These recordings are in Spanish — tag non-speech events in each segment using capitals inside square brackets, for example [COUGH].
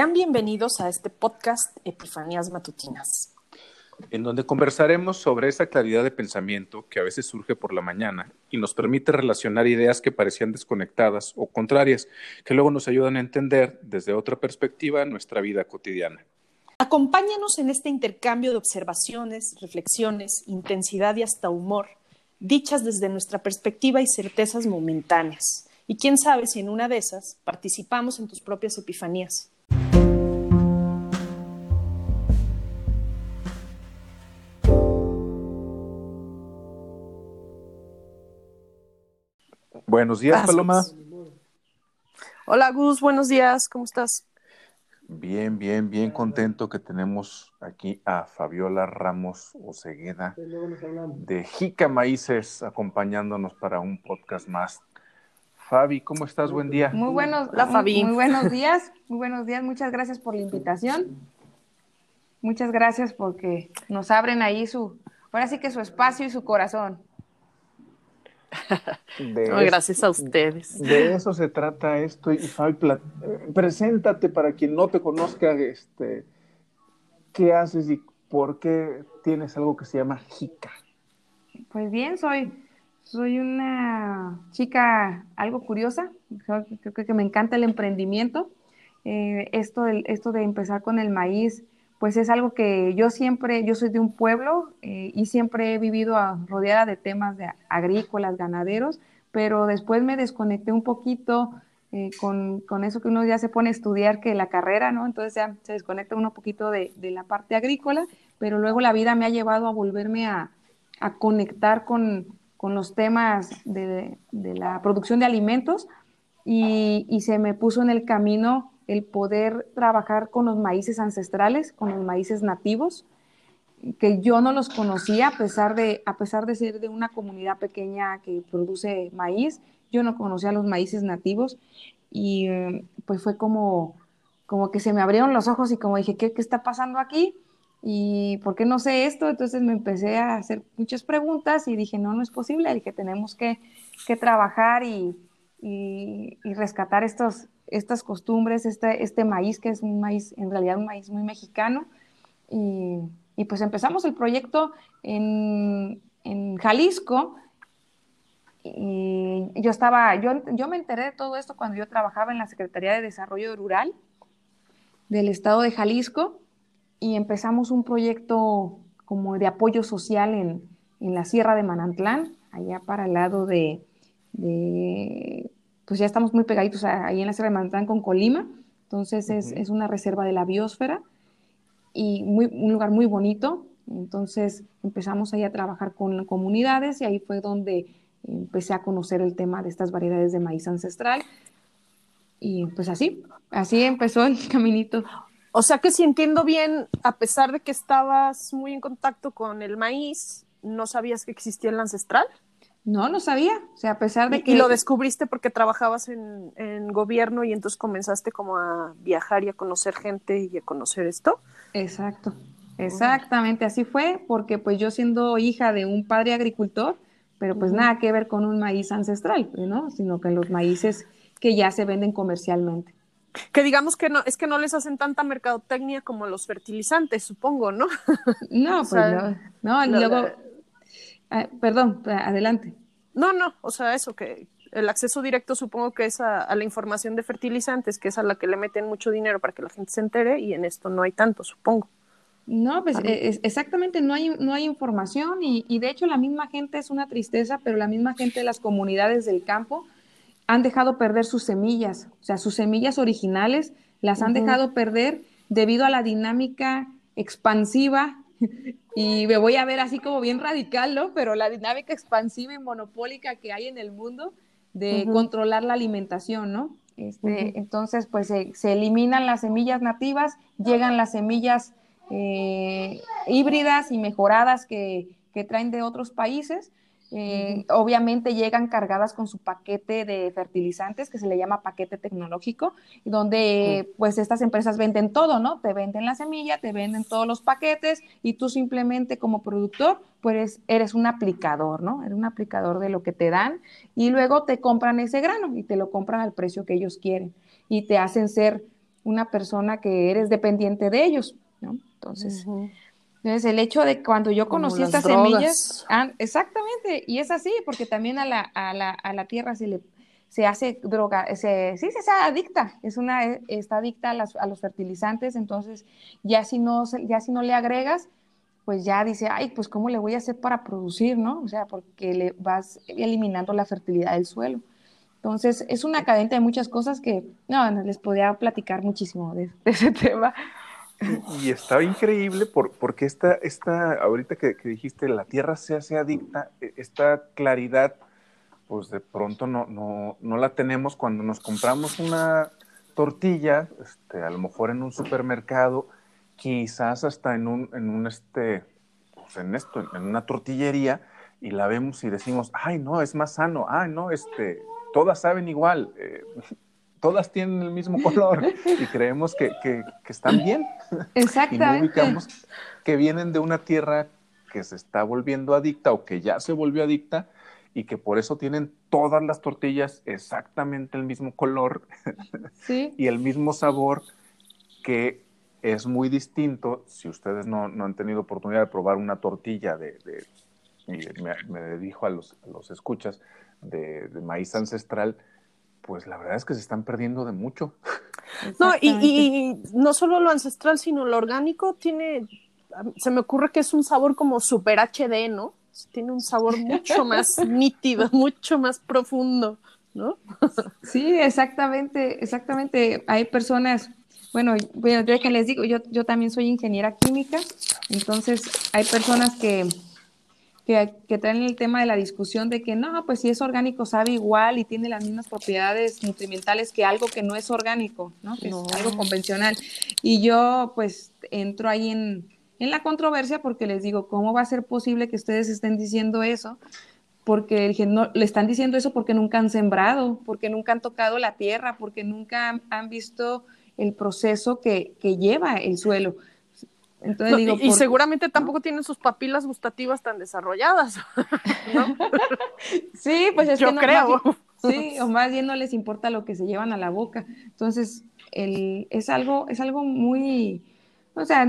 Sean bienvenidos a este podcast Epifanías Matutinas. En donde conversaremos sobre esa claridad de pensamiento que a veces surge por la mañana y nos permite relacionar ideas que parecían desconectadas o contrarias, que luego nos ayudan a entender desde otra perspectiva nuestra vida cotidiana. Acompáñanos en este intercambio de observaciones, reflexiones, intensidad y hasta humor, dichas desde nuestra perspectiva y certezas momentáneas. Y quién sabe si en una de esas participamos en tus propias epifanías. Buenos días, Paloma. Hola, Gus, buenos días, ¿cómo estás? Bien, bien, bien contento que tenemos aquí a Fabiola Ramos Ocegueda de Jica Maíces acompañándonos para un podcast más. Fabi, ¿cómo estás? Buen día. Muy buenos, Fabi. Muy, buenos días, muy buenos días. Muchas gracias por la invitación. Muchas gracias porque nos abren ahí su, ahora sí que su espacio y su corazón. [LAUGHS] gracias a ustedes. De eso se trata esto. Y Fabi, preséntate para quien no te conozca, este, qué haces y por qué tienes algo que se llama Jica. Pues bien, soy, soy una chica algo curiosa. Creo que me encanta el emprendimiento. Eh, esto, esto de empezar con el maíz pues es algo que yo siempre, yo soy de un pueblo eh, y siempre he vivido rodeada de temas de agrícolas, ganaderos, pero después me desconecté un poquito eh, con, eso que uno ya se pone a estudiar que la carrera, ¿no? Entonces se desconecta uno un poquito de, la parte agrícola, pero luego la vida me ha llevado a volverme a, conectar con, los temas de, la producción de alimentos y, y se me puso en el camino el poder trabajar con los maíces ancestrales, con los maíces nativos, que yo no los conocía a pesar de, a pesar de ser de una comunidad pequeña que produce maíz, yo no conocía los maíces nativos y eh, pues fue como, como que se me abrieron los ojos y como dije, ¿qué, qué está pasando aquí? ¿Y por qué no sé esto? Entonces me empecé a hacer muchas preguntas y dije, no, no es posible, dije, tenemos que, que trabajar y, y, y rescatar estos, estas costumbres, este, este maíz que es un maíz, en realidad un maíz muy mexicano. Y, y pues empezamos el proyecto en, en Jalisco. Y yo estaba, yo, yo me enteré de todo esto cuando yo trabajaba en la Secretaría de Desarrollo Rural del estado de Jalisco y empezamos un proyecto como de apoyo social en, en la Sierra de Manantlán, allá para el lado de, de pues ya estamos muy pegaditos ahí en la Sierra de Manantlán con Colima, entonces es, una reserva de la biosfera y muy, un lugar muy bonito, entonces empezamos ahí a trabajar con comunidades y ahí fue donde empecé a conocer el tema de estas variedades de maíz ancestral y pues así, así empezó el caminito. O sea que si entiendo bien, a pesar de que estabas muy en contacto con el maíz, ¿no sabías que existía el ancestral? No, no sabía. O sea, a pesar de que. ¿Y lo descubriste porque trabajabas en, en, gobierno y entonces comenzaste como a viajar y a conocer gente y a conocer esto? Exacto. Exactamente, así fue, porque pues yo siendo hija de un padre agricultor, pero pues nada que ver con un maíz ancestral, ¿no? Sino que los maíces que ya se venden comercialmente. Que digamos que no, es que no les hacen tanta mercadotecnia como los fertilizantes, supongo, ¿no? No, [LAUGHS] pues no, no, luego, Ah, perdón, adelante. No, no, o sea, eso que el acceso directo supongo que es a, la información de fertilizantes, que es a la que le meten mucho dinero para que la gente se entere y en esto no hay tanto, supongo. No, pues e, exactamente, no hay, no hay información y, de hecho la misma gente es una tristeza, pero la misma gente de las comunidades del campo han dejado perder sus semillas, o sea, sus semillas originales las han dejado perder debido a la dinámica expansiva [LAUGHS] y me voy a ver así como bien radical, ¿no? Pero la dinámica expansiva y monopólica que hay en el mundo de controlar la alimentación, ¿no? Este, Entonces, pues se, eliminan las semillas nativas, llegan las semillas eh, híbridas y mejoradas que, que traen de otros países eh, obviamente llegan cargadas con su paquete de fertilizantes que se le llama paquete tecnológico, donde pues estas empresas venden todo, ¿no? Te venden la semilla, te venden todos los paquetes y tú simplemente como productor pues eres un aplicador, ¿no? Eres un aplicador de lo que te dan y luego te compran ese grano y te lo compran al precio que ellos quieren y te hacen ser una persona que eres dependiente de ellos, ¿no? Entonces, entonces el hecho de cuando yo conocí estas semillas, ah, exactamente, y es así, porque también a la, a la, a la tierra se le se hace droga, se, sí, se hace adicta, es una, está adicta a, a, los fertilizantes, entonces ya si, no, ya si no le agregas, pues ya dice, ay, pues cómo le voy a hacer para producir, ¿no? O sea, porque le vas eliminando la fertilidad del suelo. Entonces, es una cadena de muchas cosas que, no, les podía platicar muchísimo de, ese [LAUGHS] tema. Y, está increíble por, porque esta, esta ahorita que, que, dijiste, la tierra se hace adicta, e, esta claridad pues de pronto no, no, no la tenemos cuando nos compramos una tortilla, este, a lo mejor en un supermercado, quizás hasta en un, en un este, pues en esto, en una tortillería, y la vemos y decimos, ay, no, es más sano, ay, no, este, todas saben igual, eh, todas tienen el mismo [LAUGHS] color y creemos que, que, que están bien. Exactamente. y no ubicamos que vienen de una tierra que se está volviendo adicta o que ya se volvió adicta y que por eso tienen todas las tortillas exactamente el mismo color [LAUGHS] y el mismo sabor que es muy distinto si ustedes no, no, han tenido oportunidad de probar una tortilla de, de y me, me dijo a los, a los escuchas de, de, maíz ancestral, pues la verdad es que se están perdiendo de mucho. No, y, y, no solo lo ancestral, sino lo orgánico tiene, se me ocurre que es un sabor como super HD, ¿no? tiene un sabor mucho [LAUGHS] más nítido, mucho más profundo, ¿no? Sí, exactamente, exactamente. Hay personas, bueno, bueno yo que les digo, yo, yo también soy ingeniera química, entonces hay personas que, que, que, traen el tema de la discusión de que no, pues si es orgánico sabe igual y tiene las mismas propiedades nutrimentales que algo que no es orgánico, ¿no? Que es algo convencional. Y yo pues entro ahí en en la controversia porque les digo, ¿cómo va a ser posible que ustedes estén diciendo eso? Porque no, le están diciendo eso porque nunca han sembrado, porque nunca han tocado la tierra, porque nunca han, visto el proceso que, que, lleva el suelo. Entonces, digo, y, seguramente tampoco tienen sus papilas gustativas tan desarrolladas, [LAUGHS] ¿no? [LAUGHS] sí, pues es Yo que no, creo. sí, [LAUGHS] o más bien no les importa lo que se llevan a la boca. Entonces, el, es, algo, es algo muy, o sea,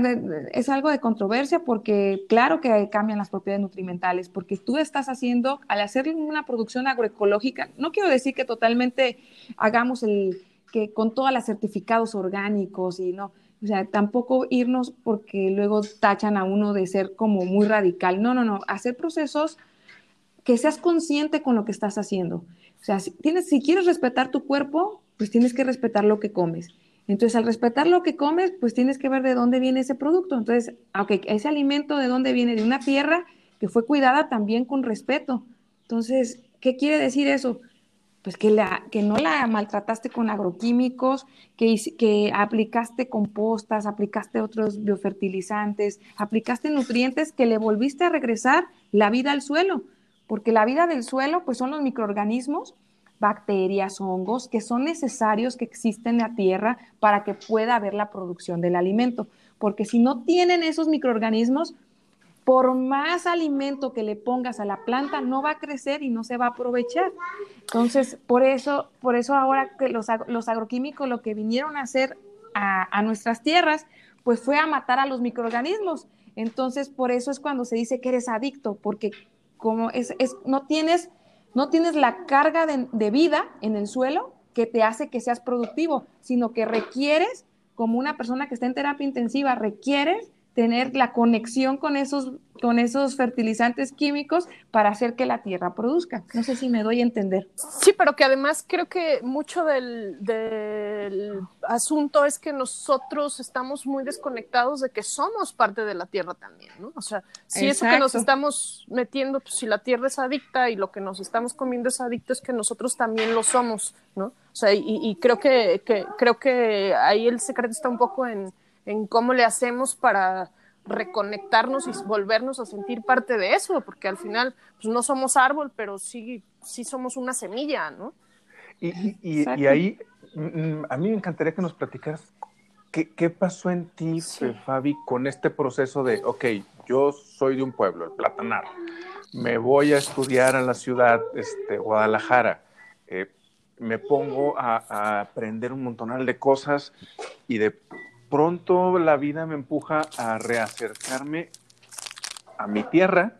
es algo de controversia porque claro que cambian las propiedades nutrimentales, porque tú estás haciendo, al hacer una producción agroecológica, no quiero decir que totalmente hagamos el, que con todas las certificados orgánicos y no, o sea, tampoco irnos porque luego tachan a uno de ser como muy radical. No, no, no, hacer procesos que seas consciente con lo que estás haciendo. O sea, si, tienes, si quieres respetar tu cuerpo, pues tienes que respetar lo que comes. Entonces, al respetar lo que comes, pues tienes que ver de dónde viene ese producto. Entonces, aunque ese alimento de dónde viene, de una tierra que fue cuidada también con respeto. Entonces, ¿qué quiere decir eso? Pues que, la, que no la maltrataste con agroquímicos, que, que aplicaste compostas, aplicaste otros biofertilizantes, aplicaste nutrientes que le volviste a regresar la vida al suelo, porque la vida del suelo pues son los microorganismos bacterias, hongos, que son necesarios que existen en la tierra para que pueda haber la producción del alimento. Porque si no tienen esos microorganismos, por más alimento que le pongas a la planta, no va a crecer y no se va a aprovechar. Entonces, por eso, por eso ahora que los, los agroquímicos lo que vinieron a hacer a, a, nuestras tierras, pues fue a matar a los microorganismos. Entonces, por eso es cuando se dice que eres adicto, porque como es, es no tienes no tienes la carga de, vida en el suelo que te hace que seas productivo, sino que requieres, como una persona que está en terapia intensiva, requieres tener la conexión con esos, con esos fertilizantes químicos para hacer que la tierra produzca. No sé si me doy a entender. Sí, pero que además creo que mucho del, asunto es que nosotros estamos muy desconectados de que somos parte de la tierra también, ¿no? O sea, si eso que nos estamos metiendo, pues si la tierra es adicta y lo que nos estamos comiendo es adicto, es que nosotros también lo somos, ¿no? O sea, y, creo que, que, creo que ahí el secreto está un poco en en cómo le hacemos para reconectarnos y volvernos a sentir parte de eso, porque al final pues, no somos árbol, pero sí, sí somos una semilla, ¿no? Y, y, ahí mm, a mí me encantaría que nos platicaras qué, qué pasó en ti, Fabi, con este proceso de, ok, yo soy de un pueblo, el Platanar, me voy a estudiar a la ciudad, este, Guadalajara, eh, me pongo a, aprender un montonal de cosas y de pronto la vida me empuja a reacercarme a mi tierra.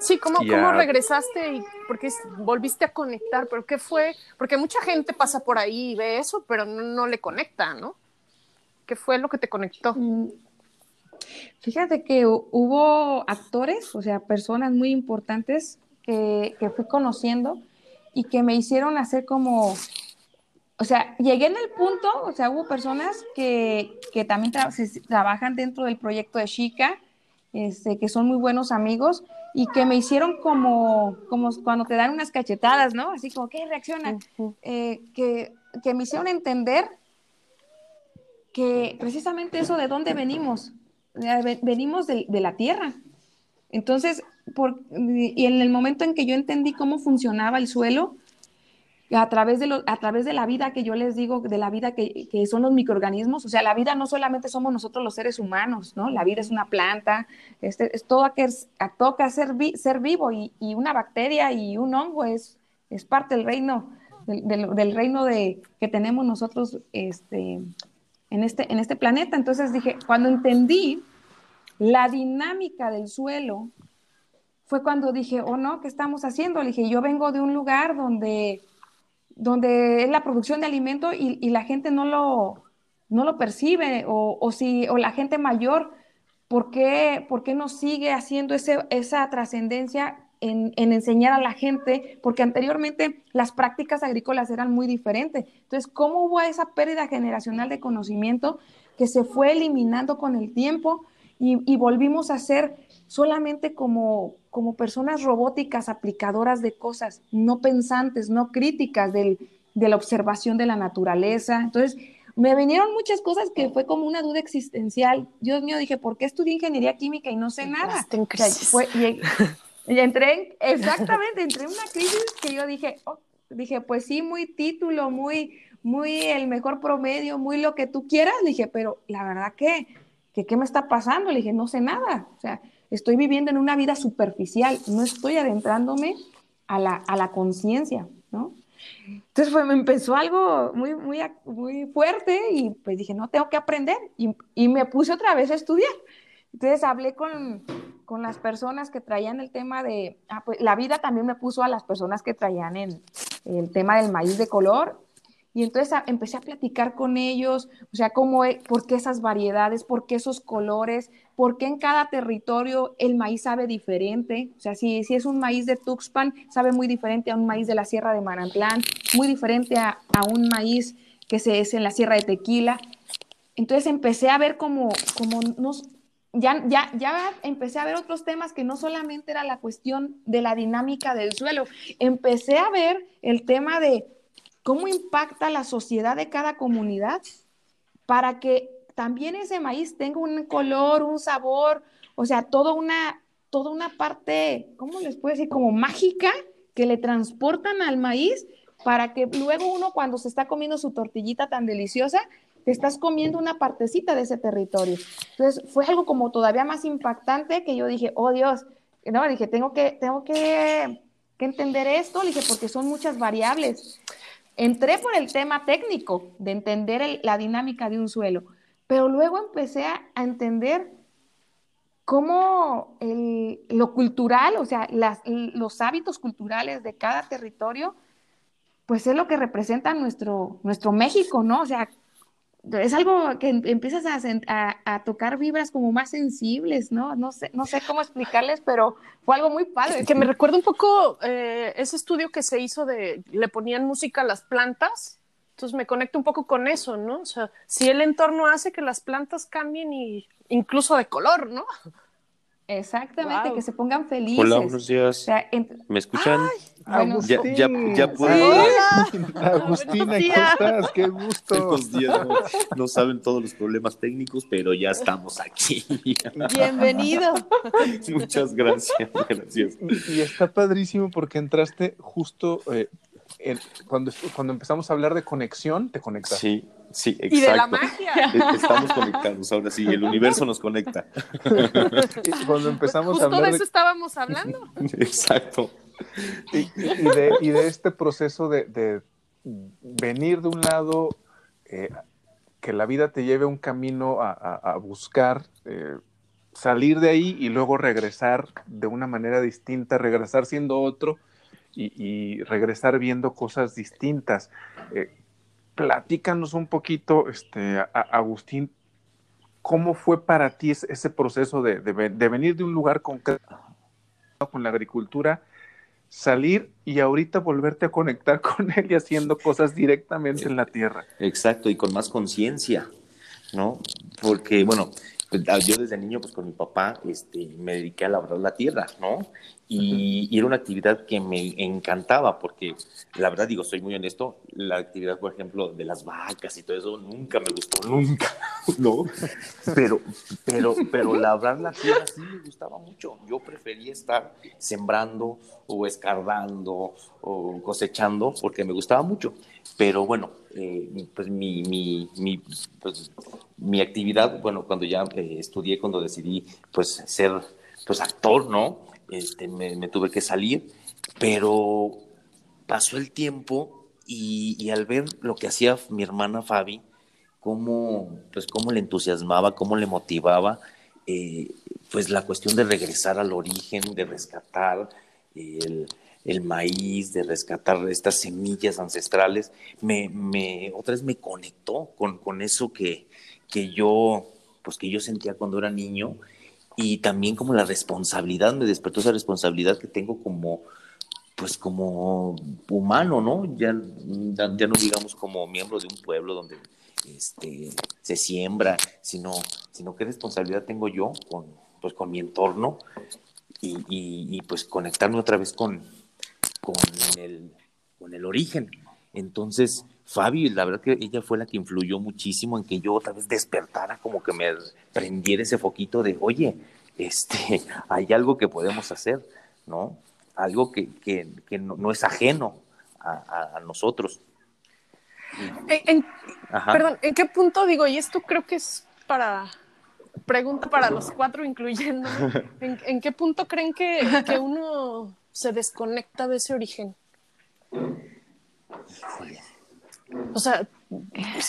Sí, ¿cómo, ¿cómo regresaste y porque volviste a conectar? ¿Pero qué fue? Porque mucha gente pasa por ahí y ve eso, pero no, le conecta, ¿no? ¿Qué fue lo que te conectó? Mm, fíjate que hubo actores, o sea, personas muy importantes que, que fui conociendo y que me hicieron hacer como o sea, llegué en el punto, o sea, hubo personas que, que también trabajan dentro del proyecto de Chica, este, que son muy buenos amigos y que me hicieron como, como cuando te dan unas cachetadas, ¿no? Así como, ¿qué reacciona? Eh, que, que, me hicieron entender que precisamente eso de dónde venimos, venimos de, de la tierra. Entonces, por, y en el momento en que yo entendí cómo funcionaba el suelo, a través, de a través de la vida que yo les digo, de la vida que, que, son los microorganismos, o sea, la vida no solamente somos nosotros los seres humanos, ¿no? La vida es una planta, este, es todo que toca ser, ser vivo y, y, una bacteria y un hongo es, es parte del reino, del, del, reino de, que tenemos nosotros este, en, este, en este planeta. Entonces dije, cuando entendí la dinámica del suelo, fue cuando dije, oh no, ¿qué estamos haciendo? Le dije, yo vengo de un lugar donde donde es la producción de alimento y, la gente no lo, no lo percibe, o, si, o la gente mayor, ¿por qué, por qué no sigue haciendo ese, esa trascendencia en, en, enseñar a la gente? Porque anteriormente las prácticas agrícolas eran muy diferentes. Entonces, ¿cómo hubo esa pérdida generacional de conocimiento que se fue eliminando con el tiempo y, y volvimos a ser solamente como, como personas robóticas aplicadoras de cosas, no pensantes, no críticas de la observación de la naturaleza. Entonces, me vinieron muchas cosas que fue como una duda existencial. Dios mío, dije, ¿por qué estudié ingeniería química y no sé nada? [LAUGHS] y, entré, exactamente, entré en una crisis que yo dije, oh, dije, pues sí, muy título, muy, muy el mejor promedio, muy lo que tú quieras. Le dije, pero la verdad que, que, ¿qué me está pasando? Le dije, no sé nada. O sea, estoy viviendo en una vida superficial, no estoy adentrándome a la, a la conciencia, ¿no? Entonces fue, me empezó algo muy, muy, muy fuerte y pues dije, no, tengo que aprender y, y me puse otra vez a estudiar. Entonces hablé con, con, las personas que traían el tema de, ah, pues la vida también me puso a las personas que traían el, el tema del maíz de color y entonces empecé a platicar con ellos, o sea, cómo, e, por qué esas variedades, por qué esos colores, por qué en cada territorio el maíz sabe diferente. O sea, si, si es un maíz de Tuxpan, sabe muy diferente a un maíz de la Sierra de Manantlán, muy diferente a, un maíz que se es en la Sierra de Tequila. Entonces empecé a ver como, como nos, ya, ya, ya empecé a ver otros temas que no solamente era la cuestión de la dinámica del suelo, empecé a ver el tema de cómo impacta la sociedad de cada comunidad para que también ese maíz tenga un color, un sabor, o sea, toda una, toda una parte, ¿cómo les puedo decir? Como mágica que le transportan al maíz para que luego uno cuando se está comiendo su tortillita tan deliciosa, te estás comiendo una partecita de ese territorio. Entonces fue algo como todavía más impactante que yo dije, oh Dios, no, dije, tengo que, tengo que, que entender esto, dije, porque son muchas variables. Entré por el tema técnico de entender la dinámica de un suelo, pero luego empecé a, entender cómo lo cultural, o sea, los hábitos culturales de cada territorio, pues es lo que representa nuestro, nuestro México, ¿no? O sea, es algo que em, empiezas a, tocar vibras como más sensibles, ¿no? No sé, no sé cómo explicarles, pero fue algo muy padre. Que me recuerda un poco eh, ese estudio que se hizo de, le ponían música a las plantas, entonces me conecto un poco con eso, ¿no? O sea, si el entorno hace que las plantas cambien y incluso de color, ¿no? Exactamente, que se pongan felices. Hola, buenos días. ¿Me escuchan? ya, ya, ya Hola. [LAUGHS] [LAUGHS] Agustina, ¿cómo estás? Qué gusto. Buenos días. No, saben todos los problemas técnicos, pero ya estamos aquí. [LAUGHS] Bienvenido. Muchas gracias. Gracias. Y, está padrísimo porque entraste justo eh, cuando, cuando empezamos a hablar de conexión, te conectas. Sí, Sí, exacto. Y de la magia. [LAUGHS] E-, estamos conectados ahora sí, el universo nos conecta. [LAUGHS] Cuando empezamos a hablar. de eso estábamos hablando. [LAUGHS] Exacto. Y, de, de, este proceso de, venir de un lado, eh, que la vida te lleve un camino a, buscar eh, salir de ahí y luego regresar de una manera distinta, regresar siendo otro y, regresar viendo cosas distintas. Eh, platícanos un poquito, este, Agustín, ¿cómo fue para ti ese, proceso de, venir de un lugar concreto con la agricultura, salir y ahorita volverte a conectar [LAUGHS] con él y haciendo cosas directamente en la tierra? Exacto, y con más conciencia, ¿no? Porque, bueno, yo desde niño, pues con mi papá, este, me dediqué a labrar la tierra, ¿no? Y, era una actividad que me encantaba, porque la verdad, digo, soy muy honesto, la actividad, por ejemplo, de las vacas y todo eso, nunca me gustó, nunca, [LAUGHS] ¿no? Pero, pero, pero labrar la tierra sí me gustaba mucho. Yo prefería estar sembrando o escarbando o cosechando, porque me gustaba mucho. Pero bueno, eh, pues mi, mi, pues, mi actividad, bueno, cuando ya eh, estudié, cuando decidí pues ser pues actor, ¿no? Este, me, tuve que salir, pero pasó el tiempo y, al ver lo que hacía mi hermana Fabi, cómo, pues cómo le entusiasmaba, cómo le motivaba, eh, pues la cuestión de regresar al origen, de rescatar el, el maíz, de rescatar estas semillas ancestrales, me, me otra vez me conectó con, con eso que, que yo, pues que yo sentía cuando era niño y también como la responsabilidad, me despertó esa responsabilidad que tengo como, pues como humano, ¿no? Ya, ya no digamos como miembro de un pueblo donde este, se siembra, sino, sino qué responsabilidad tengo yo con, pues, con mi entorno y, y pues conectarme otra vez con, con el, con el origen. Entonces, Fabi, la verdad que ella fue la que influyó muchísimo en que yo otra vez despertara, como que me prendiera ese foquito de, oye, este, [LAUGHS] hay algo que podemos hacer, ¿no? Algo que, que, que no, es ajeno a, nosotros. perdón, ¿en qué punto digo? Y esto creo que es para pregunta para los cuatro, incluyendo. [LAUGHS] ¿En, qué punto creen que, que uno se desconecta de ese origen? O sea,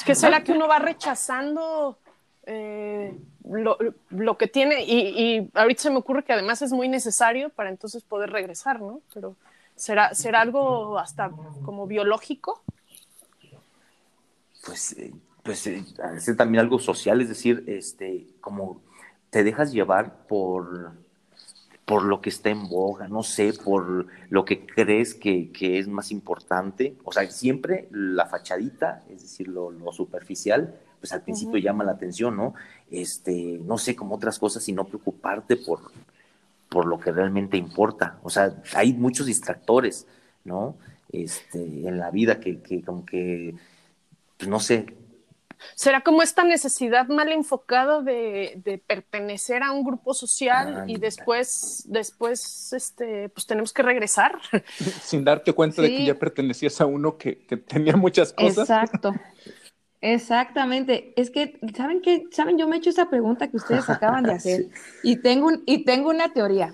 ¿qué será que uno va rechazando eh, lo, que tiene? Y, ahorita se me ocurre que además es muy necesario para entonces poder regresar, ¿no? Pero ¿será, será algo hasta como biológico? Pues, eh, pues eh, es también algo social, es decir, este, como te dejas llevar por por lo que está en boga, no sé, por lo que crees que, es más importante. O sea, siempre la fachadita, es decir, lo, superficial, pues al principio llama la atención, ¿no? Este, no sé, como otras cosas y no preocuparte por, por lo que realmente importa. O sea, hay muchos distractores, ¿no? Este, en la vida que, que como que, pues no sé, ¿Será como esta necesidad mal enfocada de, pertenecer a un grupo social y después, después, este, pues tenemos que regresar? [LAUGHS] Sin darte cuenta de que ya pertenecías a uno que, tenía muchas cosas. Exacto. Exactamente. Es que, ¿saben qué? ¿Saben? Yo me he hecho esa pregunta que ustedes acaban de [LAUGHS] hacer y, tengo y tengo una teoría.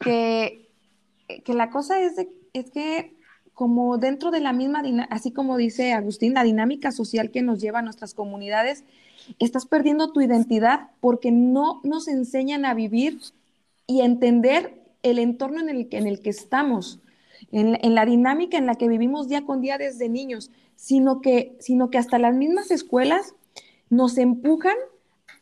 Que, que la cosa es, de, es que como dentro de la misma, así como dice Agustín, la dinámica social que nos lleva a nuestras comunidades, estás perdiendo tu identidad porque no nos enseñan a vivir y entender el entorno en el que, en el que estamos, en, en, la dinámica en la que vivimos día con día desde niños, sino que, sino que hasta las mismas escuelas nos empujan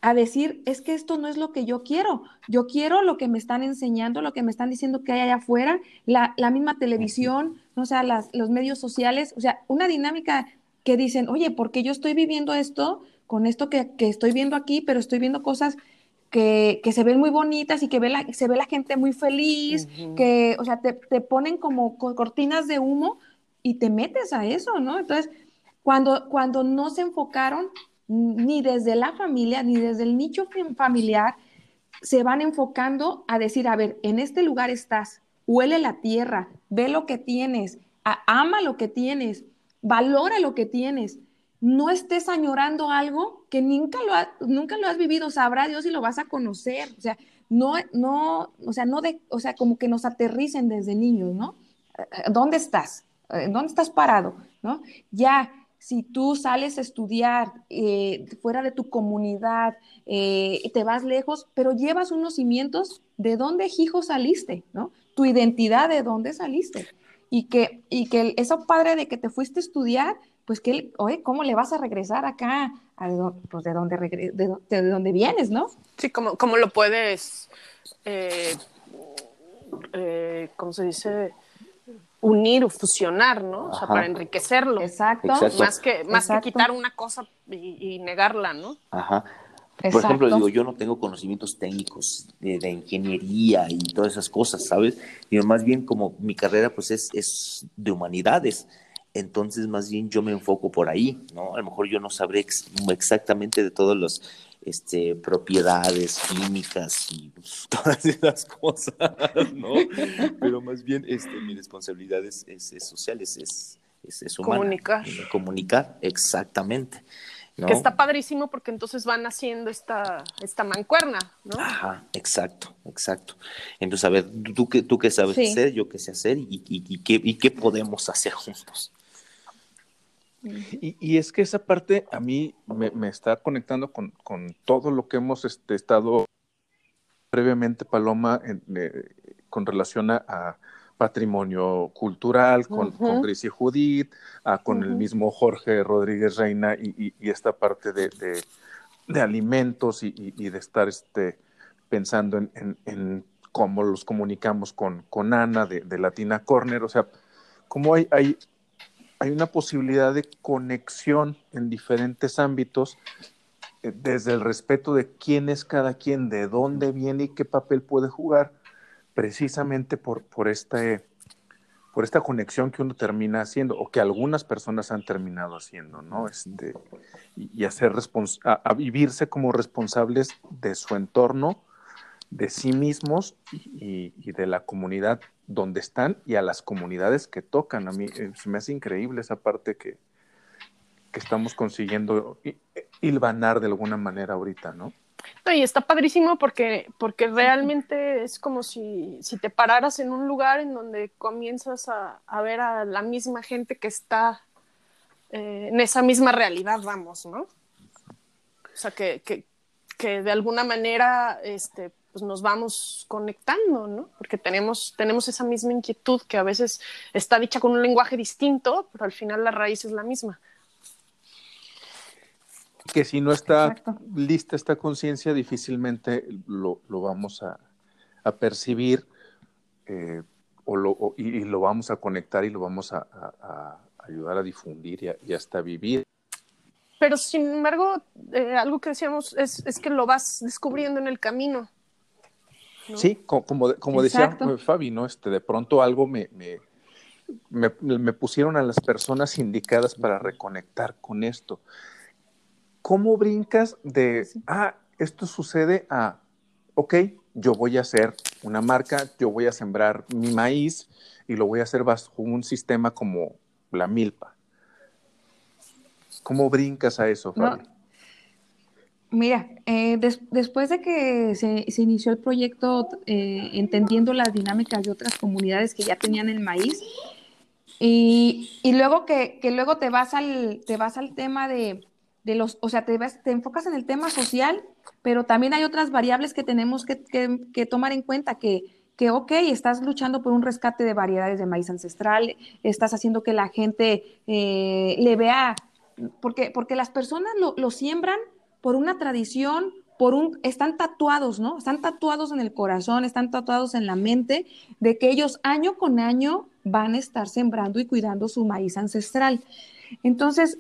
a decir, es que esto no es lo que yo quiero, yo quiero lo que me están enseñando, lo que me están diciendo que hay allá afuera, la, misma televisión, o sea, los medios sociales, o sea, una dinámica que dicen, oye, porque yo estoy viviendo esto con esto que, estoy viendo aquí, pero estoy viendo cosas que, se ven muy bonitas y que ve la, se ve la gente muy feliz, que, o sea, te, te ponen como cortinas de humo y te metes a eso, ¿no? Entonces, cuando, cuando no se enfocaron ni desde la familia, ni desde el nicho familiar, se van enfocando a decir, a ver, en este lugar estás, huele la tierra, ve lo que tienes, ama lo que tienes, valora lo que tienes. No estés añorando algo que nunca lo, nunca lo has vivido, sabrá Dios si lo vas a conocer. O sea, no, no, o sea, no de, o sea, como que nos aterricen desde niños, ¿no? ¿Dónde estás? ¿Dónde estás parado? ¿No? Ya, si tú sales a estudiar eh, fuera de tu comunidad, eh, te vas lejos, pero llevas unos cimientos de dónde, hijo, saliste, ¿no? Tu identidad de dónde saliste. Y que, y que eso padre de que te fuiste a estudiar, pues que, oye, ¿cómo le vas a regresar acá? A, pues de dónde, de, de, dónde vienes, ¿no? Sí, ¿cómo, cómo lo puedes, eh, ¿cómo se dice? unir o fusionar, ¿no? O sea, para enriquecerlo. Exacto. Más, que, más que quitar una cosa y, negarla, ¿no? Ajá. Por ejemplo, digo, yo no tengo conocimientos técnicos de, ingeniería y todas esas cosas, ¿sabes? Digo, más bien como mi carrera pues es, es de humanidades, entonces más bien yo me enfoco por ahí, ¿no? A lo mejor yo no sabré exactamente de todos los este, propiedades químicas y pues, [LAUGHS] todas esas cosas, ¿no? Pero más bien este, mi responsabilidad es, social, es, es, es humana. Comunicar. Comunicar, exactamente. Que está padrísimo porque entonces van haciendo esta, esta mancuerna, ¿no? Ajá, exacto, exacto. Entonces, a ver, tú, qué, tú qué sabes hacer, yo qué sé hacer y, y, qué, y qué podemos hacer juntos. Y, es que esa parte a mí me, está conectando con, todo lo que hemos este, estado previamente, Paloma, eh, con relación a, patrimonio cultural, con, Gris y Judith, con el mismo Jorge Rodríguez Reina y, esta parte de, alimentos y, de estar este, pensando en, cómo los comunicamos con, con Ana de, Latina Corner, o sea, cómo hay, hay hay una posibilidad de conexión en diferentes ámbitos, eh, desde el respeto de quién es cada quien, de dónde viene y qué papel puede jugar, precisamente por, por, este, por esta conexión que uno termina haciendo, o que algunas personas han terminado haciendo, ¿no? Este, y, hacer a, vivirse como responsables de su entorno, de sí mismos y de la comunidad donde están y a las comunidades que tocan. A mí eh, se me hace increíble esa parte que, que estamos consiguiendo hilvanar de alguna manera ahorita, ¿no? Y está padrísimo porque, porque realmente es como si, si te pararas en un lugar en donde comienzas a, a ver a la misma gente que está eh, en esa misma realidad, vamos, ¿no? O sea, que, que, que de alguna manera este, pues nos vamos conectando, ¿no? Porque tenemos, tenemos esa misma inquietud que a veces está dicha con un lenguaje distinto, pero al final la raíz es la misma. Que si no está lista esta conciencia, difícilmente lo, vamos a, percibir eh, o lo, y, lo vamos a conectar y lo vamos a, ayudar a difundir y, hasta vivir. Pero sin embargo, eh, algo que decíamos es, es que lo vas descubriendo en el camino. Sí, como, como decía Fabi, ¿no? Este, de pronto algo me, me, me, pusieron a las personas indicadas para reconectar con esto. ¿Cómo brincas de, ah, esto sucede a, ok, yo voy a hacer una marca, yo voy a sembrar mi maíz y lo voy a hacer bajo un sistema como la milpa? ¿Cómo brincas a eso, Fabi? Mira, eh, después de que se, inició el proyecto eh, entendiendo las dinámicas de otras comunidades que ya tenían el maíz, y, luego que, luego te vas al, te vas al tema de, los, o sea, te, enfocas en el tema social, pero también hay otras variables que tenemos que, tomar en cuenta, que, que, ok, estás luchando por un rescate de variedades de maíz ancestral, estás haciendo que la gente eh, le vea, porque, porque las personas lo, lo siembran por una tradición, por un, están tatuados, ¿no? Están tatuados en el corazón, están tatuados en la mente de que ellos año con año van a estar sembrando y cuidando su maíz ancestral. Entonces,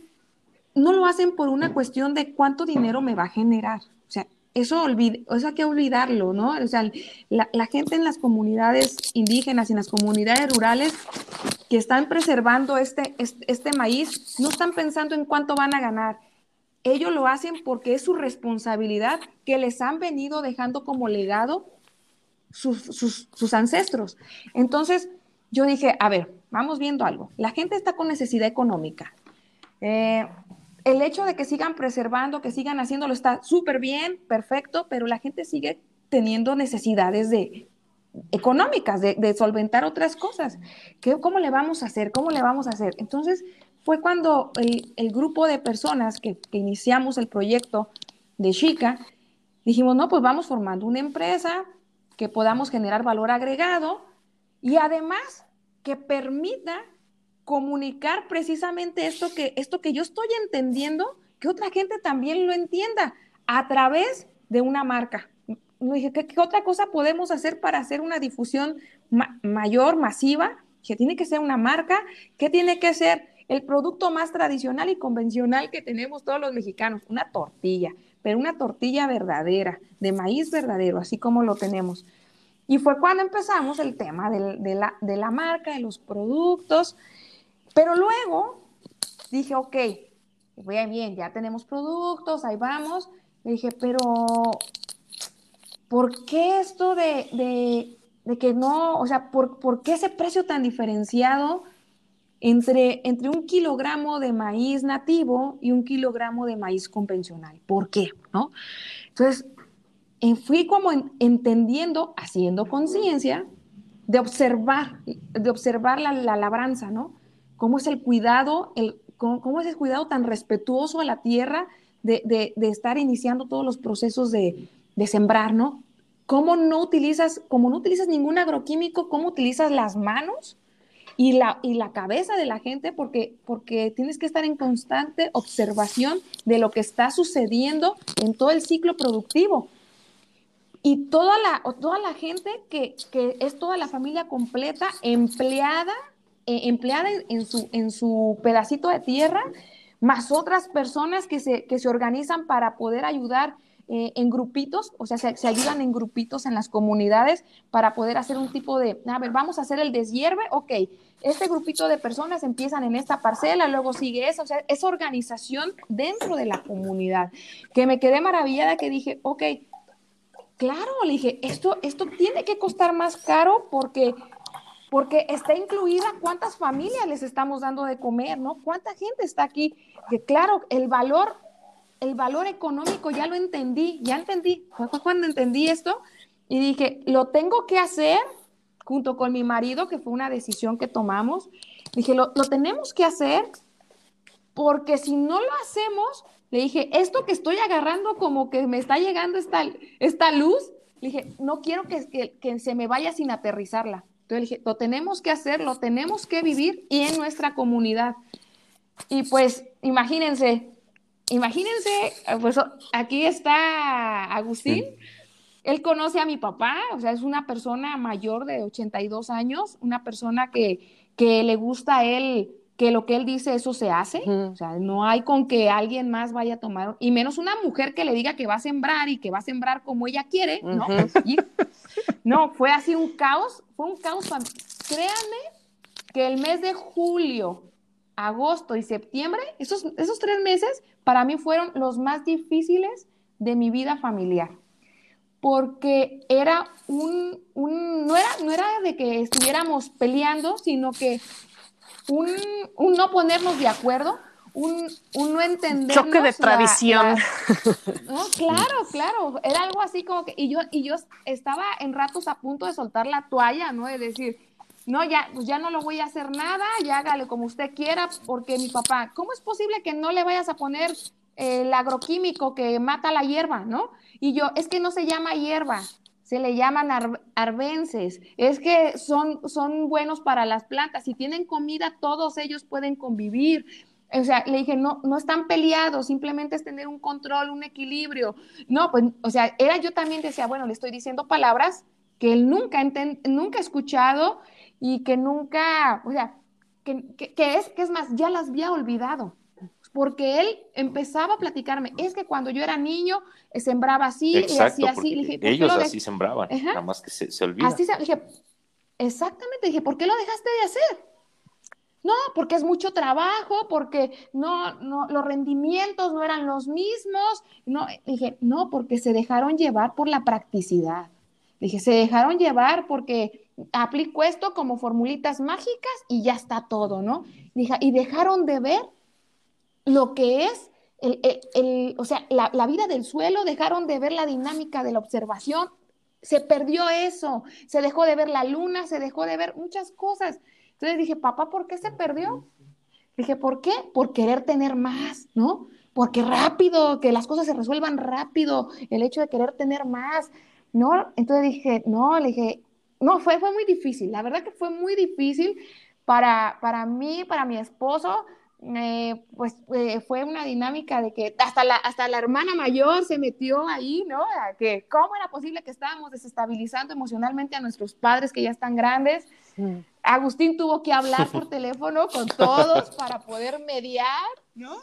no lo hacen por una cuestión de cuánto dinero me va a generar. O sea, eso, olvide, eso hay que olvidarlo, ¿no? O sea, la, la, gente en las comunidades indígenas y en las comunidades rurales que están preservando este, este, maíz, no están pensando en cuánto van a ganar, ellos lo hacen porque es su responsabilidad que les han venido dejando como legado sus, ancestros. Entonces, yo dije, a ver, vamos viendo algo. La gente está con necesidad económica. Eh, el hecho de que sigan preservando, que sigan haciéndolo está súper bien, perfecto, pero la gente sigue teniendo necesidades de, económicas, de, solventar otras cosas. ¿Qué, ¿Cómo le vamos a hacer? ¿Cómo le vamos a hacer? Entonces, fue cuando el, grupo de personas que, que, iniciamos el proyecto de Chica, dijimos, no, pues vamos formando una empresa que podamos generar valor agregado y además que permita comunicar precisamente esto que, esto que yo estoy entendiendo, que otra gente también lo entienda a través de una marca. Dije, ¿qué, otra cosa podemos hacer para hacer una difusión mayor, masiva? Que tiene que ser una marca, que tiene que ser el producto más tradicional y convencional que tenemos todos los mexicanos, una tortilla, pero una tortilla verdadera, de maíz verdadero, así como lo tenemos. Y fue cuando empezamos el tema de, la, de la marca, de los productos, pero luego dije, ok, bien, bien, ya tenemos productos, ahí vamos. Le dije, pero ¿por qué esto de, que no, o sea, ¿por, qué ese precio tan diferenciado entre, entre un kilogramo de maíz nativo y un kilogramo de maíz convencional? ¿Por qué? ¿No? Entonces, fui como entendiendo, haciendo conciencia de observar, de observar la, la labranza, ¿no? Cómo es el cuidado, el, cómo, es el cuidado tan respetuoso a la tierra de, estar iniciando todos los procesos de, sembrar, ¿no? ¿Cómo no utilizas, como no utilizas ningún agroquímico, cómo utilizas las manos y la, y la cabeza de la gente? Porque, porque tienes que estar en constante observación de lo que está sucediendo en todo el ciclo productivo. Y toda la, toda la gente que, que es toda la familia completa empleada eh, empleada en, su, en su pedacito de tierra, más otras personas que se, que se organizan para poder ayudar eh, en grupitos, o sea, se, ayudan en grupitos en las comunidades para poder hacer un tipo de, a ver, vamos a hacer el deshierve, ok, este grupito de personas empiezan en esta parcela, luego sigue eso, o sea, es organización dentro de la comunidad, que me quedé maravillada que dije, ok, claro, le dije, esto, esto tiene que costar más caro porque porque está incluida cuántas familias les estamos dando de comer, ¿no? ¿Cuánta gente está aquí? Que claro, el valor, el valor económico ya lo entendí, ya entendí. Fue cuando entendí esto y dije, lo tengo que hacer junto con mi marido, que fue una decisión que tomamos. Dije, lo, tenemos que hacer porque si no lo hacemos, le dije, esto que estoy agarrando como que me está llegando esta, esta luz, le dije, no quiero que, que se me vaya sin aterrizarla. Entonces dije, lo tenemos que hacer, lo tenemos que vivir y en nuestra comunidad. Y pues imagínense, imagínense, pues aquí está Agustín. Él conoce a mi papá, o sea, es una persona mayor de 82 años, una persona que, que le gusta a él que lo que él dice, eso se hace. O sea, no hay con que alguien más vaya a tomar, y menos una mujer que le diga que va a sembrar y que va a sembrar como ella quiere, ¿no? no, fue así un caos, fue un caos. Créanme que el mes de julio, agosto y septiembre, esos, esos tres meses, para mí fueron los más difíciles de mi vida familiar porque era un, un, no, era, no era de que estuviéramos peleando, sino que un, no ponernos de acuerdo, un, no entender. Choque de tradición. no, claro, claro. Era algo así como que. Y yo, y yo estaba en ratos a punto de soltar la toalla, ¿no? De decir, no, ya, pues ya no lo voy a hacer nada, ya hágale como usted quiera, porque mi papá, ¿cómo es posible que no le vayas a poner el agroquímico que mata la hierba, ¿no? Y yo, es que no se llama hierba, se le llaman arbences, es que son, son buenos para las plantas, si tienen comida todos ellos pueden convivir. O sea, le dije, no, no están peleados, simplemente es tener un control, un equilibrio. No, pues, o sea, era yo también decía, bueno, le estoy diciendo palabras que él nunca, nunca ha escuchado y que nunca, o sea, que, que, es, que es más, ya las había olvidado porque él empezaba a platicarme, es que cuando yo era niño eh, sembraba así y así, así. ellos así sembraban, nada más que se, se olvida. Así se, dije, exactamente, dije, ¿por qué lo dejaste de hacer? No, porque es mucho trabajo, porque no, no, los rendimientos no eran los mismos. No, dije, no, porque se dejaron llevar por la practicidad. Dije, se dejaron llevar porque aplico esto como formulitas mágicas y ya está todo, ¿no? Dije, y dejaron de ver lo que es, el, o sea, la, vida del suelo, dejaron de ver la dinámica de la observación, se perdió eso, se dejó de ver la luna, se dejó de ver muchas cosas. Entonces dije, papá, ¿por qué se perdió? Dije, ¿por qué? Por querer tener más, ¿no? Porque rápido, que las cosas se resuelvan rápido, el hecho de querer tener más, ¿no? Entonces dije, no, le dije, no, fue, fue muy difícil, la verdad que fue muy difícil para, para mí, para mi esposo, eh, pues eh, fue una dinámica de que hasta la, hasta la hermana mayor se metió ahí, ¿no? que cómo era posible que estábamos desestabilizando emocionalmente a nuestros padres que ya están grandes. Agustín tuvo que hablar por [LAUGHS] teléfono con todos para poder mediar, ¿no?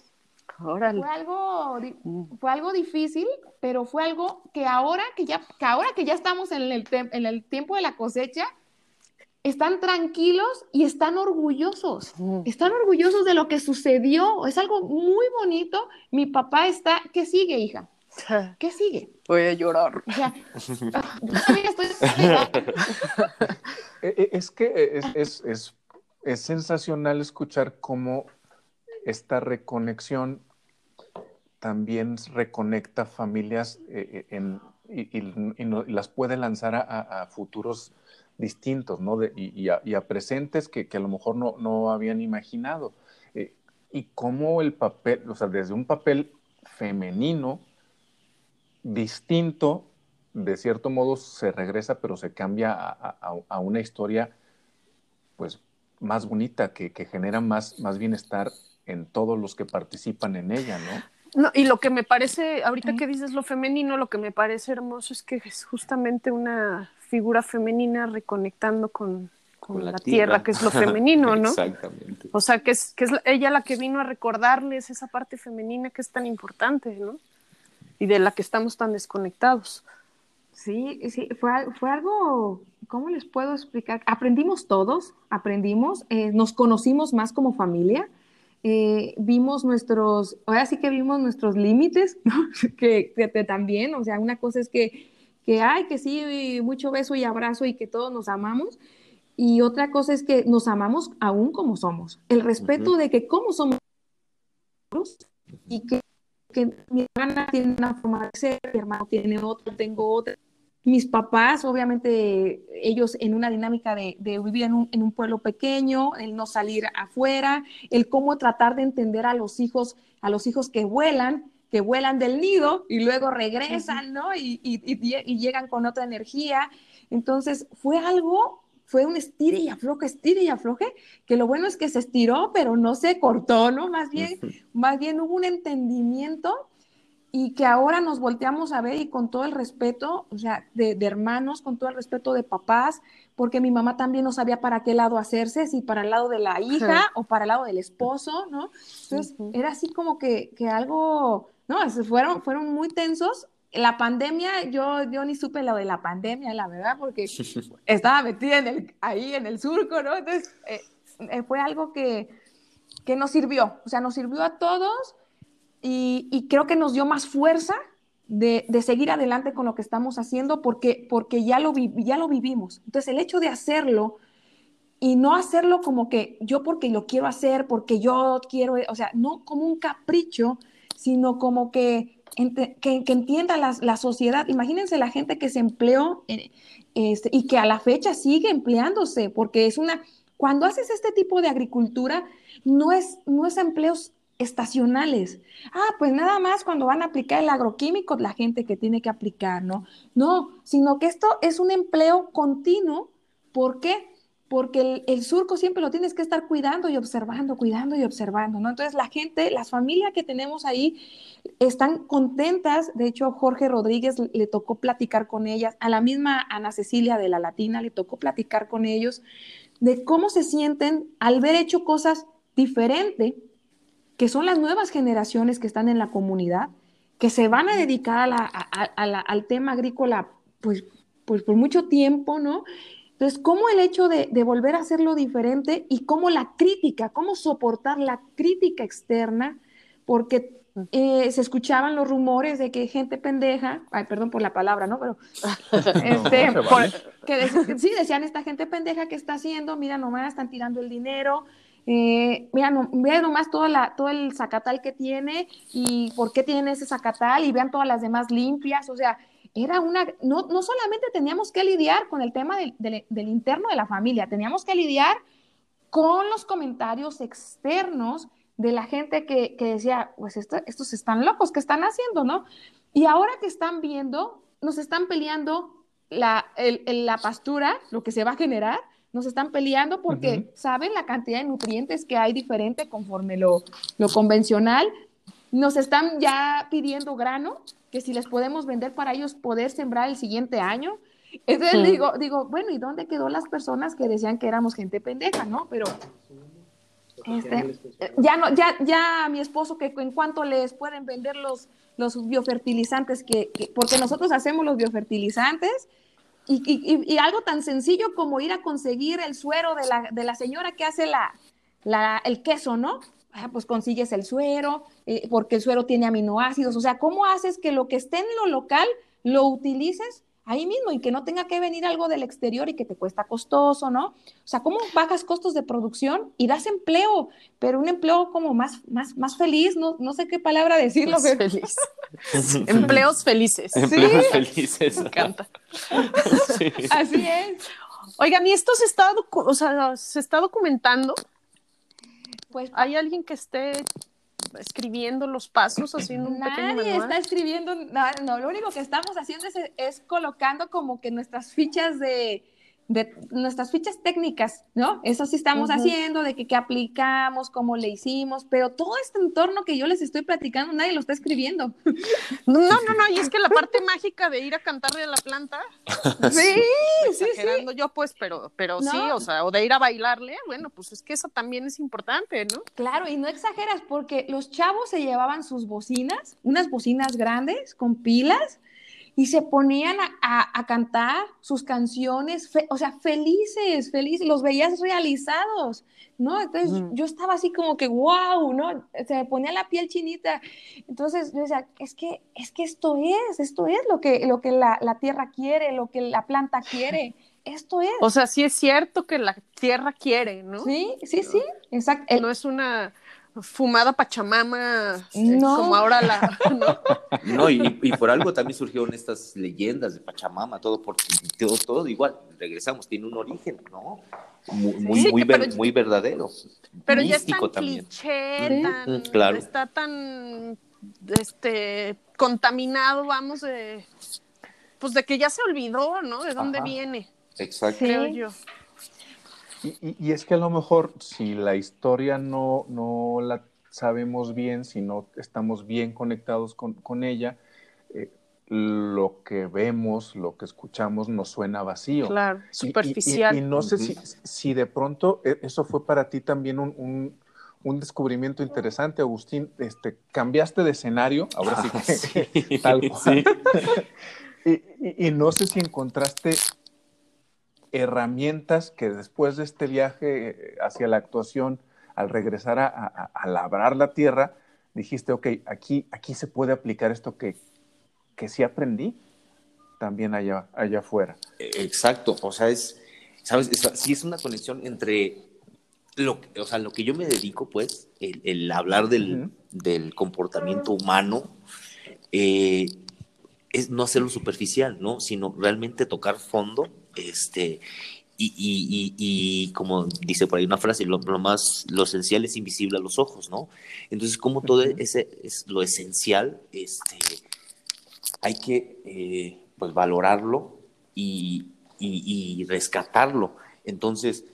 Fue algo, mm. fue algo difícil, pero fue algo que ahora que ya, que ahora que ya estamos en el, en el tiempo de la cosecha, están tranquilos y están orgullosos. Están orgullosos de lo que sucedió. Es algo muy bonito. Mi papá está, ¿qué sigue, hija? [LAUGHS] ¿Qué sigue? Voy a llorar. [LAUGHS] E, e, es que es, es, sensacional escuchar cómo esta reconexión también reconecta familias eh, eh, y, las puede lanzar a futuros distintos, ¿no? y, a, presentes que, a lo mejor no, habían imaginado. Eh, y cómo el papel, o sea, desde un papel femenino distinto, de cierto modo se regresa, pero se cambia a, una historia, pues, más bonita, que, genera más, más bienestar en todos los que participan en ella, ¿no? No, y lo que me parece, ahorita que dices lo femenino, lo que me parece hermoso es que es justamente una figura femenina reconectando con, la, tierra. que es lo femenino, [LAUGHS] ¿no? Exactamente. O sea, que es, que es ella la que vino a recordarles esa parte femenina que es tan importante, ¿no? Y de la que estamos tan desconectados. Sí, sí, fue, fue algo, ¿cómo les puedo explicar? Aprendimos todos, aprendimos, eh, nos conocimos más como familia, eh, vimos nuestros, ahora sí que vimos nuestros límites, [LAUGHS] ¿no? que, que, también, o sea, una cosa es que que hay, que sí, mucho beso y abrazo y que todos nos amamos. Y otra cosa es que nos amamos aún como somos. El respeto de que como somos y que, que, mi hermana tiene una forma de ser, mi hermano tiene otra, tengo otra. Mis papás, obviamente, ellos en una dinámica de, de vivir en un, en un, pueblo pequeño, el no salir afuera, el cómo tratar de entender a los hijos, a los hijos que vuelan, que vuelan del nido y luego regresan, ¿no? Y, y, llegan con otra energía. Entonces, fue algo, fue un estire y afloje, estire y afloje, que lo bueno es que se estiró, pero no se cortó, ¿no? Más bien, más bien hubo un entendimiento y que ahora nos volteamos a ver y con todo el respeto, o sea, de, de, hermanos, con todo el respeto de papás, porque mi mamá también no sabía para qué lado hacerse, si para el lado de la hija o para el lado del esposo, ¿no? Entonces, era así como que, que algo no, fueron, fueron muy tensos. La pandemia, yo, yo ni supe lo de la pandemia, la verdad, porque [LAUGHS] estaba metida en el, ahí en el surco, ¿no? Entonces, eh, eh, fue algo que, que nos sirvió, o sea, nos sirvió a todos y, creo que nos dio más fuerza de, de, seguir adelante con lo que estamos haciendo porque, porque ya, lo ya lo vivimos. Entonces, el hecho de hacerlo y no hacerlo como que yo porque lo quiero hacer, porque yo quiero, o sea, no como un capricho, sino como que, que, entienda la, sociedad. Imagínense la gente que se empleó eh, este, y que a la fecha sigue empleándose, porque es una, cuando haces este tipo de agricultura, no es, no es empleos estacionales. Ah, pues nada más cuando van a aplicar el agroquímico, la gente que tiene que aplicar, ¿no? No, sino que esto es un empleo continuo. ¿Por qué? porque el, surco siempre lo tienes que estar cuidando y observando, cuidando y observando, ¿no? Entonces la gente, las familias que tenemos ahí están contentas, de hecho Jorge Rodríguez le tocó platicar con ellas, a la misma Ana Cecilia de la Latina le tocó platicar con ellos de cómo se sienten al ver hecho cosas diferentes, que son las nuevas generaciones que están en la comunidad, que se van a dedicar al tema agrícola pues, pues por mucho tiempo, ¿no? Entonces, ¿cómo el hecho de, volver a hacerlo diferente y cómo la crítica, cómo soportar la crítica externa? Porque eh, se escuchaban los rumores de que gente pendeja, ay, perdón por la palabra, ¿no? Pero, [LAUGHS] este, que sí, decían esta gente pendeja que está haciendo, mira nomás, están tirando el dinero, eh, mira, no, nomás todo el zacatal que tiene y por qué tiene ese zacatal y vean todas las demás limpias, o sea, era una, no, no solamente teníamos que lidiar con el tema del, del, interno de la familia, teníamos que lidiar con los comentarios externos de la gente que, decía, pues estos están locos, ¿qué están haciendo, no? Y ahora que están viendo, nos están peleando la, la pastura, lo que se va a generar, nos están peleando porque saben la cantidad de nutrientes que hay diferente conforme lo, lo convencional. Nos están ya pidiendo grano, que si les podemos vender para ellos poder sembrar el siguiente año. Entonces digo, digo, bueno, ¿y dónde quedó las personas que decían que éramos gente pendeja, no? Pero este, ya no, ya, ya mi esposo que en cuanto les pueden vender los, los biofertilizantes que, porque nosotros hacemos los biofertilizantes y, y, algo tan sencillo como ir a conseguir el suero de la, de la señora que hace la, la, el queso, ¿no? Ah, pues consigues el suero, eh, porque el suero tiene aminoácidos, o sea, ¿cómo haces que lo que esté en lo local lo utilices ahí mismo y que no tenga que venir algo del exterior y que te cuesta costoso, ¿no? O sea, ¿cómo bajas costos de producción y das empleo? Pero un empleo como más, más, más feliz, no, no sé qué palabra decirlo. feliz. [LAUGHS] [LAUGHS] Empleos felices. [LAUGHS] Empleos felices. Me encanta. Así es. Oigan, ¿y esto se está, o sea, se está documentando? Pues hay alguien que esté escribiendo los pasos en un Nadie está escribiendo, no, no, lo único que estamos haciendo es colocando como que nuestras fichas de, de nuestras fichas técnicas, ¿no? Eso sí estamos haciendo, de que, aplicamos, cómo le hicimos, pero todo este entorno que yo les estoy platicando, nadie lo está escribiendo. [LAUGHS] No, no, no, y es que la parte mágica de ir a cantarle a la planta, [LAUGHS] sí, sí, exagerando yo pues, pero, pero sí, o sea, o de ir a bailarle, bueno, pues es que eso también es importante, ¿no? Claro, y no exageras, porque los chavos se llevaban sus bocinas, unas bocinas grandes con pilas, y se ponían a, cantar sus canciones, o sea, felices, felices, los veías realizados, ¿no? Entonces yo estaba así como que, wow, ¿no? Se me ponía la piel chinita. Entonces yo decía, es que, es que esto es, esto es lo que, lo que la, la tierra quiere, lo que la planta quiere. Esto es. O sea, sí es cierto que la tierra quiere, ¿no? Sí, sí, sí, exacto. No es una fumada Pachamama, eh, como ahora la... No, [LAUGHS] y, por algo también surgieron estas leyendas de Pachamama, todo porque todo, todo igual, regresamos, tiene un origen, ¿no? Muy, muy, muy, verdadero. Pero ya está tan cliché, está tan este, contaminado, vamos, de, pues de que ya se olvidó, ¿no? De dónde viene. Exacto. Creo yo. Y, es que a lo mejor si la historia no, no la sabemos bien, si no estamos bien conectados con, ella, eh, lo que vemos, lo que escuchamos nos suena vacío. Claro, superficial. Y, no sé si, si, de pronto e, eso fue para ti también un, un, descubrimiento interesante, Agustín. Este, cambiaste de escenario, ahora sí [LAUGHS] que [LAUGHS] tal cual. [LAUGHS] y, no sé si encontraste herramientas que después de este viaje eh, hacia la actuación, al regresar a, labrar la tierra, dijiste, ok, aquí, aquí se puede aplicar esto que, que sí aprendí también allá, allá afuera. E, exacto, o sea, es, ¿sabes? sí es una conexión entre lo, o sea, lo que yo me dedico, pues, el, hablar del, del, comportamiento humano, eh, es no hacerlo superficial, ¿no? Sino realmente tocar fondo este, y, y, y, como dice por ahí una frase, lo, más, lo esencial es invisible a los ojos, ¿no? Entonces, como todo ese es lo esencial, este, hay que eh, pues valorarlo y, rescatarlo. Entonces,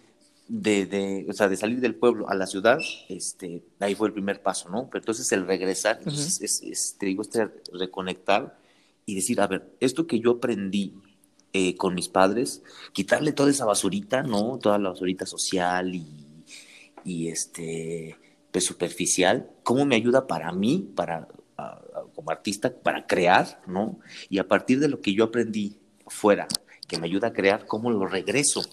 de, de, o sea, de salir del pueblo a la ciudad, este, ahí fue el primer paso, ¿no? Pero entonces el regresar, es, te digo, este reconectar y decir, a ver, esto que yo aprendí eh, con mis padres, quitarle toda esa basurita, ¿no? Toda la basurita social y, y este, pues superficial, ¿cómo me ayuda para mí, para, como artista, para crear, ¿no? Y a partir de lo que yo aprendí fuera, que me ayuda a crear, ¿cómo lo regreso?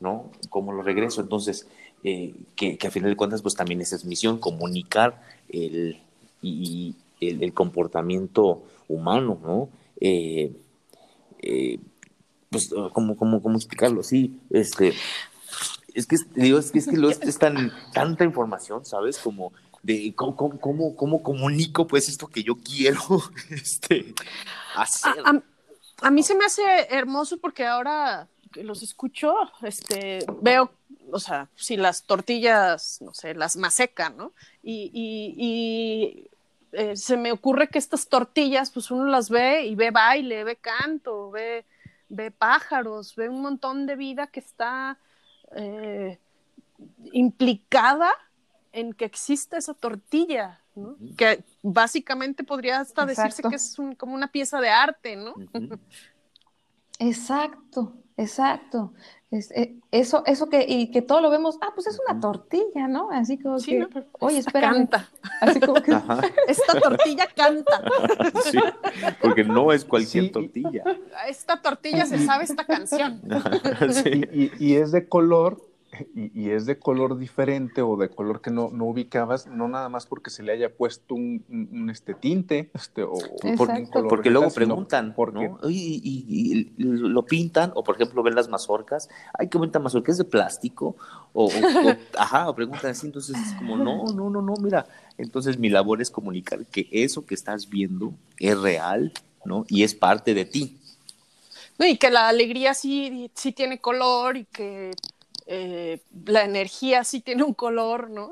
¿No? ¿Cómo lo regreso? Entonces, eh, que, que, a final de cuentas, pues también esa es misión, comunicar el, y, el, el comportamiento humano, ¿no? Eh, eh, pues, ¿cómo, cómo, cómo explicarlo? Sí, este, es que, digo, es que, es, que es tan, tanta información, ¿sabes? Como de cómo, cómo, cómo, comunico, pues, esto que yo quiero [LAUGHS] este, hacer. A, mí se me hace hermoso porque ahora que los escucho, este, veo, o sea, si las tortillas, no sé, las masecan, ¿no? Y, y, y eh, se me ocurre que estas tortillas, pues uno las ve y ve baile, ve canto, ve, ve pájaros, ve un montón de vida que está eh, implicada en que existe esa tortilla, ¿no? que básicamente podría hasta decirse que es como una pieza de arte, ¿no? [LAUGHS] Exacto, exacto. Eh, eso, eso que, y que todo lo vemos, ah, pues es una tortilla, ¿no? Así como que, oye, espera. Canta. Así como que, [LAUGHS] esta tortilla canta. [LAUGHS] Sí, porque no es cualquier tortilla. Esta tortilla se sabe esta canción. Sí. y, es de color y, es de color diferente o de color que no, no, ubicabas, no nada más porque se le haya puesto un, este tinte, este, o porque, luego preguntan, ¿no? Y, lo pintan, o por ejemplo ven las mazorcas, ay, qué bonita mazorca, es de plástico, o, [LAUGHS] ajá, o preguntan así, entonces es como, no, no, no, no, mira, entonces mi labor es comunicar que eso que estás viendo es real, ¿no? Y es parte de ti. y que la alegría sí, sí tiene color y que eh, la energía sí tiene un color, ¿no?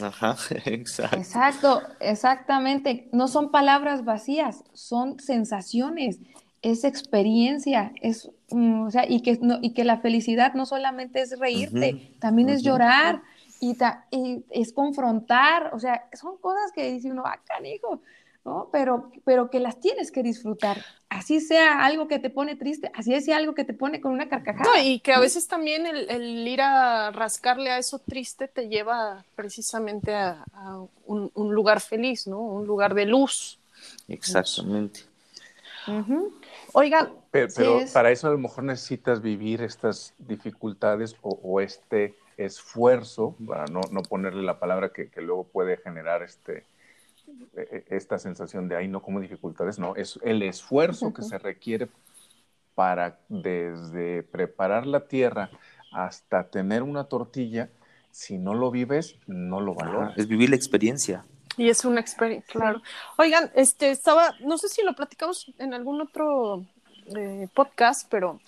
Ajá, [LAUGHS] exacto. Exacto, exactamente. No son palabras vacías, son sensaciones, es experiencia, es, mm, o sea, y que, no, y que la felicidad no solamente es reírte, también es llorar y, y, es confrontar, o sea, son cosas que dice uno, ah, canijo, ¿no? Pero, pero que las tienes que disfrutar. Así sea algo que te pone triste, así sea algo que te pone con una carcajada. y que a veces también el, ir a rascarle a eso triste te lleva precisamente a, un, lugar feliz, ¿no? Un lugar de luz. Exactamente. Oigan. Pero, para eso a lo mejor necesitas vivir estas dificultades o, este esfuerzo, para no, no, ponerle la palabra que, que luego puede generar este esta sensación de ahí no como dificultades, no, es el esfuerzo que se requiere para desde preparar la tierra hasta tener una tortilla, si no lo vives, no lo valoras. Es vivir la experiencia. Y es una experiencia, claro. Oigan, este estaba, no sé si lo platicamos en algún otro eh, podcast, pero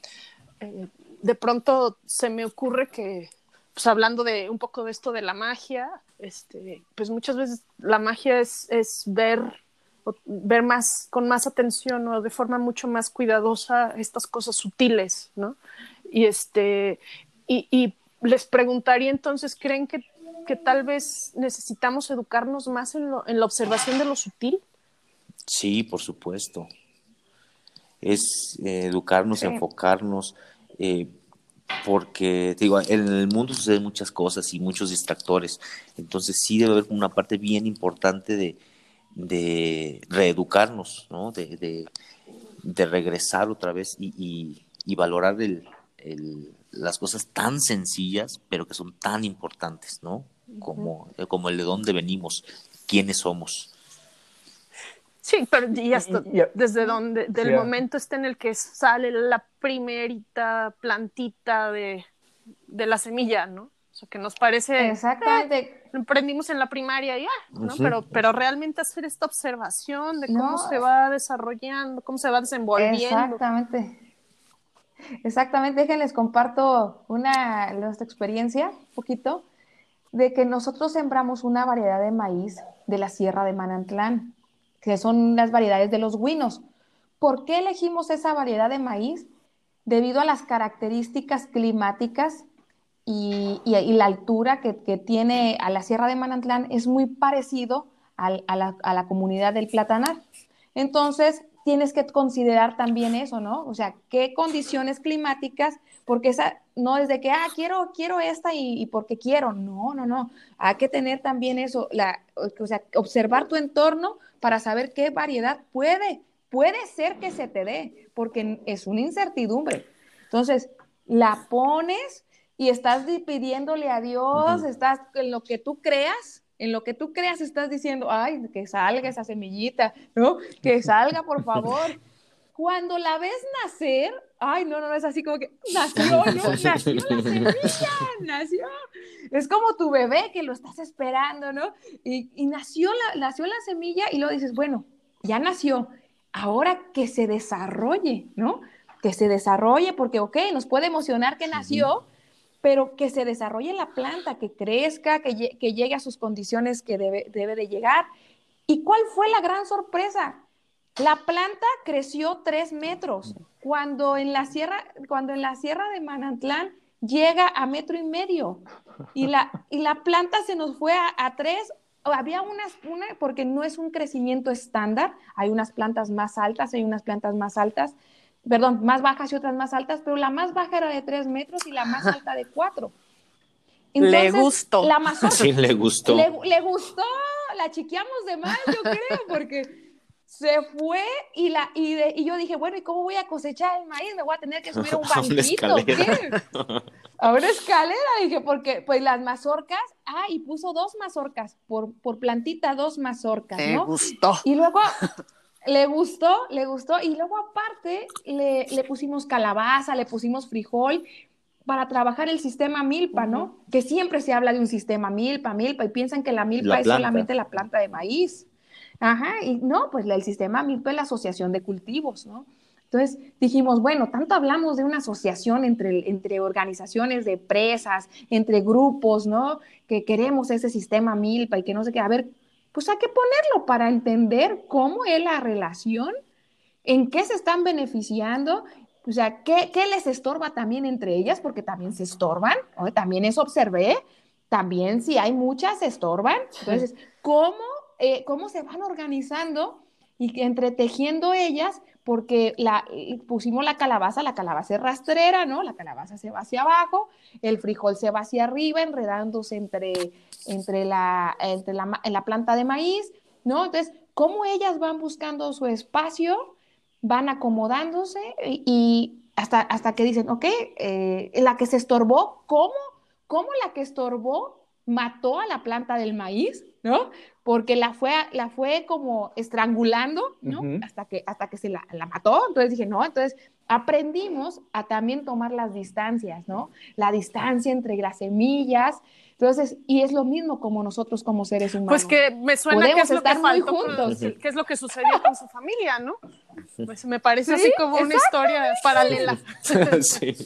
eh, de pronto se me ocurre que pues hablando de un poco de esto de la magia, este, pues muchas veces la magia es, es ver, ver más, con más atención o de forma mucho más cuidadosa estas cosas sutiles, ¿no? Y este, y, y les preguntaría entonces, ¿creen que, que, tal vez necesitamos educarnos más en, lo, en la observación de lo sutil? Sí, por supuesto. Es eh, educarnos, enfocarnos. Eh, porque te digo, en el mundo suceden muchas cosas y muchos distractores, entonces sí debe haber una parte bien importante de, de reeducarnos, ¿no? de, de, de, regresar otra vez y, y, valorar el, el, las cosas tan sencillas, pero que son tan importantes, ¿no? Como, como el de dónde venimos, quiénes somos. Sí, pero y hasta desde donde, del momento este en el que sale la primerita plantita de, de la semilla, ¿no? O sea, que nos parece. Exactamente. Eh, emprendimos en la primaria ya, ¿no? pero, pero realmente hacer esta observación de cómo se va desarrollando, cómo se va desenvolviendo. Exactamente. Exactamente, déjenles comparto una nuestra experiencia, un poquito, de que nosotros sembramos una variedad de maíz de la Sierra de Manantlán que son las variedades de los guinos. ¿Por qué elegimos esa variedad de maíz? Debido a las características climáticas y, la altura que, tiene a la Sierra de Manantlán es muy parecido a, la, comunidad del Platanar. Entonces, tienes que considerar también eso, ¿no? O sea, qué condiciones climáticas, porque esa no es de que, ah, quiero, quiero esta y, porque quiero. No, no, no. Hay que tener también eso, la, o sea, observar tu entorno para saber qué variedad puede, puede ser que se te dé, porque es una incertidumbre. Entonces, la pones y estás pidiéndole a Dios, estás en lo que tú creas, en lo que tú creas estás diciendo, ay, que salga esa semillita, ¿no? Que salga, por [LAUGHS] favor. Cuando la ves nacer, ay, no, no, es así como que nació, ¿no? Nació la semilla, [LAUGHS] nació. Es como tu bebé que lo estás esperando, ¿no? Y, nació, la, nació la semilla y luego dices, bueno, ya nació, ahora que se desarrolle, ¿no? que se desarrolle, porque, ok, nos puede emocionar que nació, pero que se desarrolle la planta, que crezca, que, llegue a sus condiciones que debe, debe de llegar. ¿Y cuál fue la gran sorpresa? La planta creció tres metros, cuando en la sierra, cuando en la sierra de Manantlán llega a metro y medio. Y la, y la planta se nos fue a, tres. Había unas, una, porque no es un crecimiento estándar, hay unas plantas más altas, hay unas plantas más altas, perdón, más bajas y otras más altas, pero la más baja era de tres metros y la más alta de cuatro. le gustó. La [LAUGHS] sí, le gustó. Le, gustó, la chiqueamos de más, yo creo, porque se fue y, la, y, y, yo dije, bueno, ¿y cómo voy a cosechar el maíz? Me voy a tener que subir a un [LAUGHS] banquito, ¿qué? A una escalera, dije, porque pues las mazorcas, ah, y puso dos mazorcas, por, por plantita dos mazorcas, ¿no? gustó. Y luego [LAUGHS] le gustó, le gustó, y luego aparte le, le pusimos calabaza, le pusimos frijol, para trabajar el sistema milpa, ¿no? Que siempre se habla de un sistema milpa, milpa, y piensan que la milpa es solamente la planta de maíz. Ajá, y no, pues el sistema milpa es la asociación de cultivos, ¿no? Entonces dijimos, bueno, tanto hablamos de una asociación entre, entre organizaciones de empresas, entre grupos, ¿no? Que queremos ese sistema milpa y que no sé qué. A ver, pues hay que ponerlo para entender cómo es la relación, en qué se están beneficiando o sea, ¿qué, ¿qué, les estorba también entre ellas? Porque también se estorban, también eso observé, también si hay muchas se estorban. Entonces, ¿cómo, eh, cómo se van organizando y entretejiendo ellas? Porque la, pusimos la calabaza, la calabaza es rastrera, ¿no? La calabaza se va hacia abajo, el frijol se va hacia arriba, enredándose entre, entre, la, entre la, en la planta de maíz, ¿no? Entonces, ¿cómo ellas van buscando su espacio? van acomodándose y, hasta, hasta que dicen, ok, eh, la que se estorbó, ¿cómo? ¿Cómo la que estorbó mató a la planta del maíz? ¿No? Porque la fue, la fue como estrangulando, ¿no? hasta, que, hasta que se la, la, mató. Entonces dije, no, entonces aprendimos a también tomar las distancias, ¿no? La distancia entre las semillas, entonces, y es lo mismo como nosotros como seres humanos. Pues que me suena que es lo que faltó juntos. que es lo que sucedió con su familia, ¿no? Pues me parece así como una historia paralela. [LAUGHS] sí.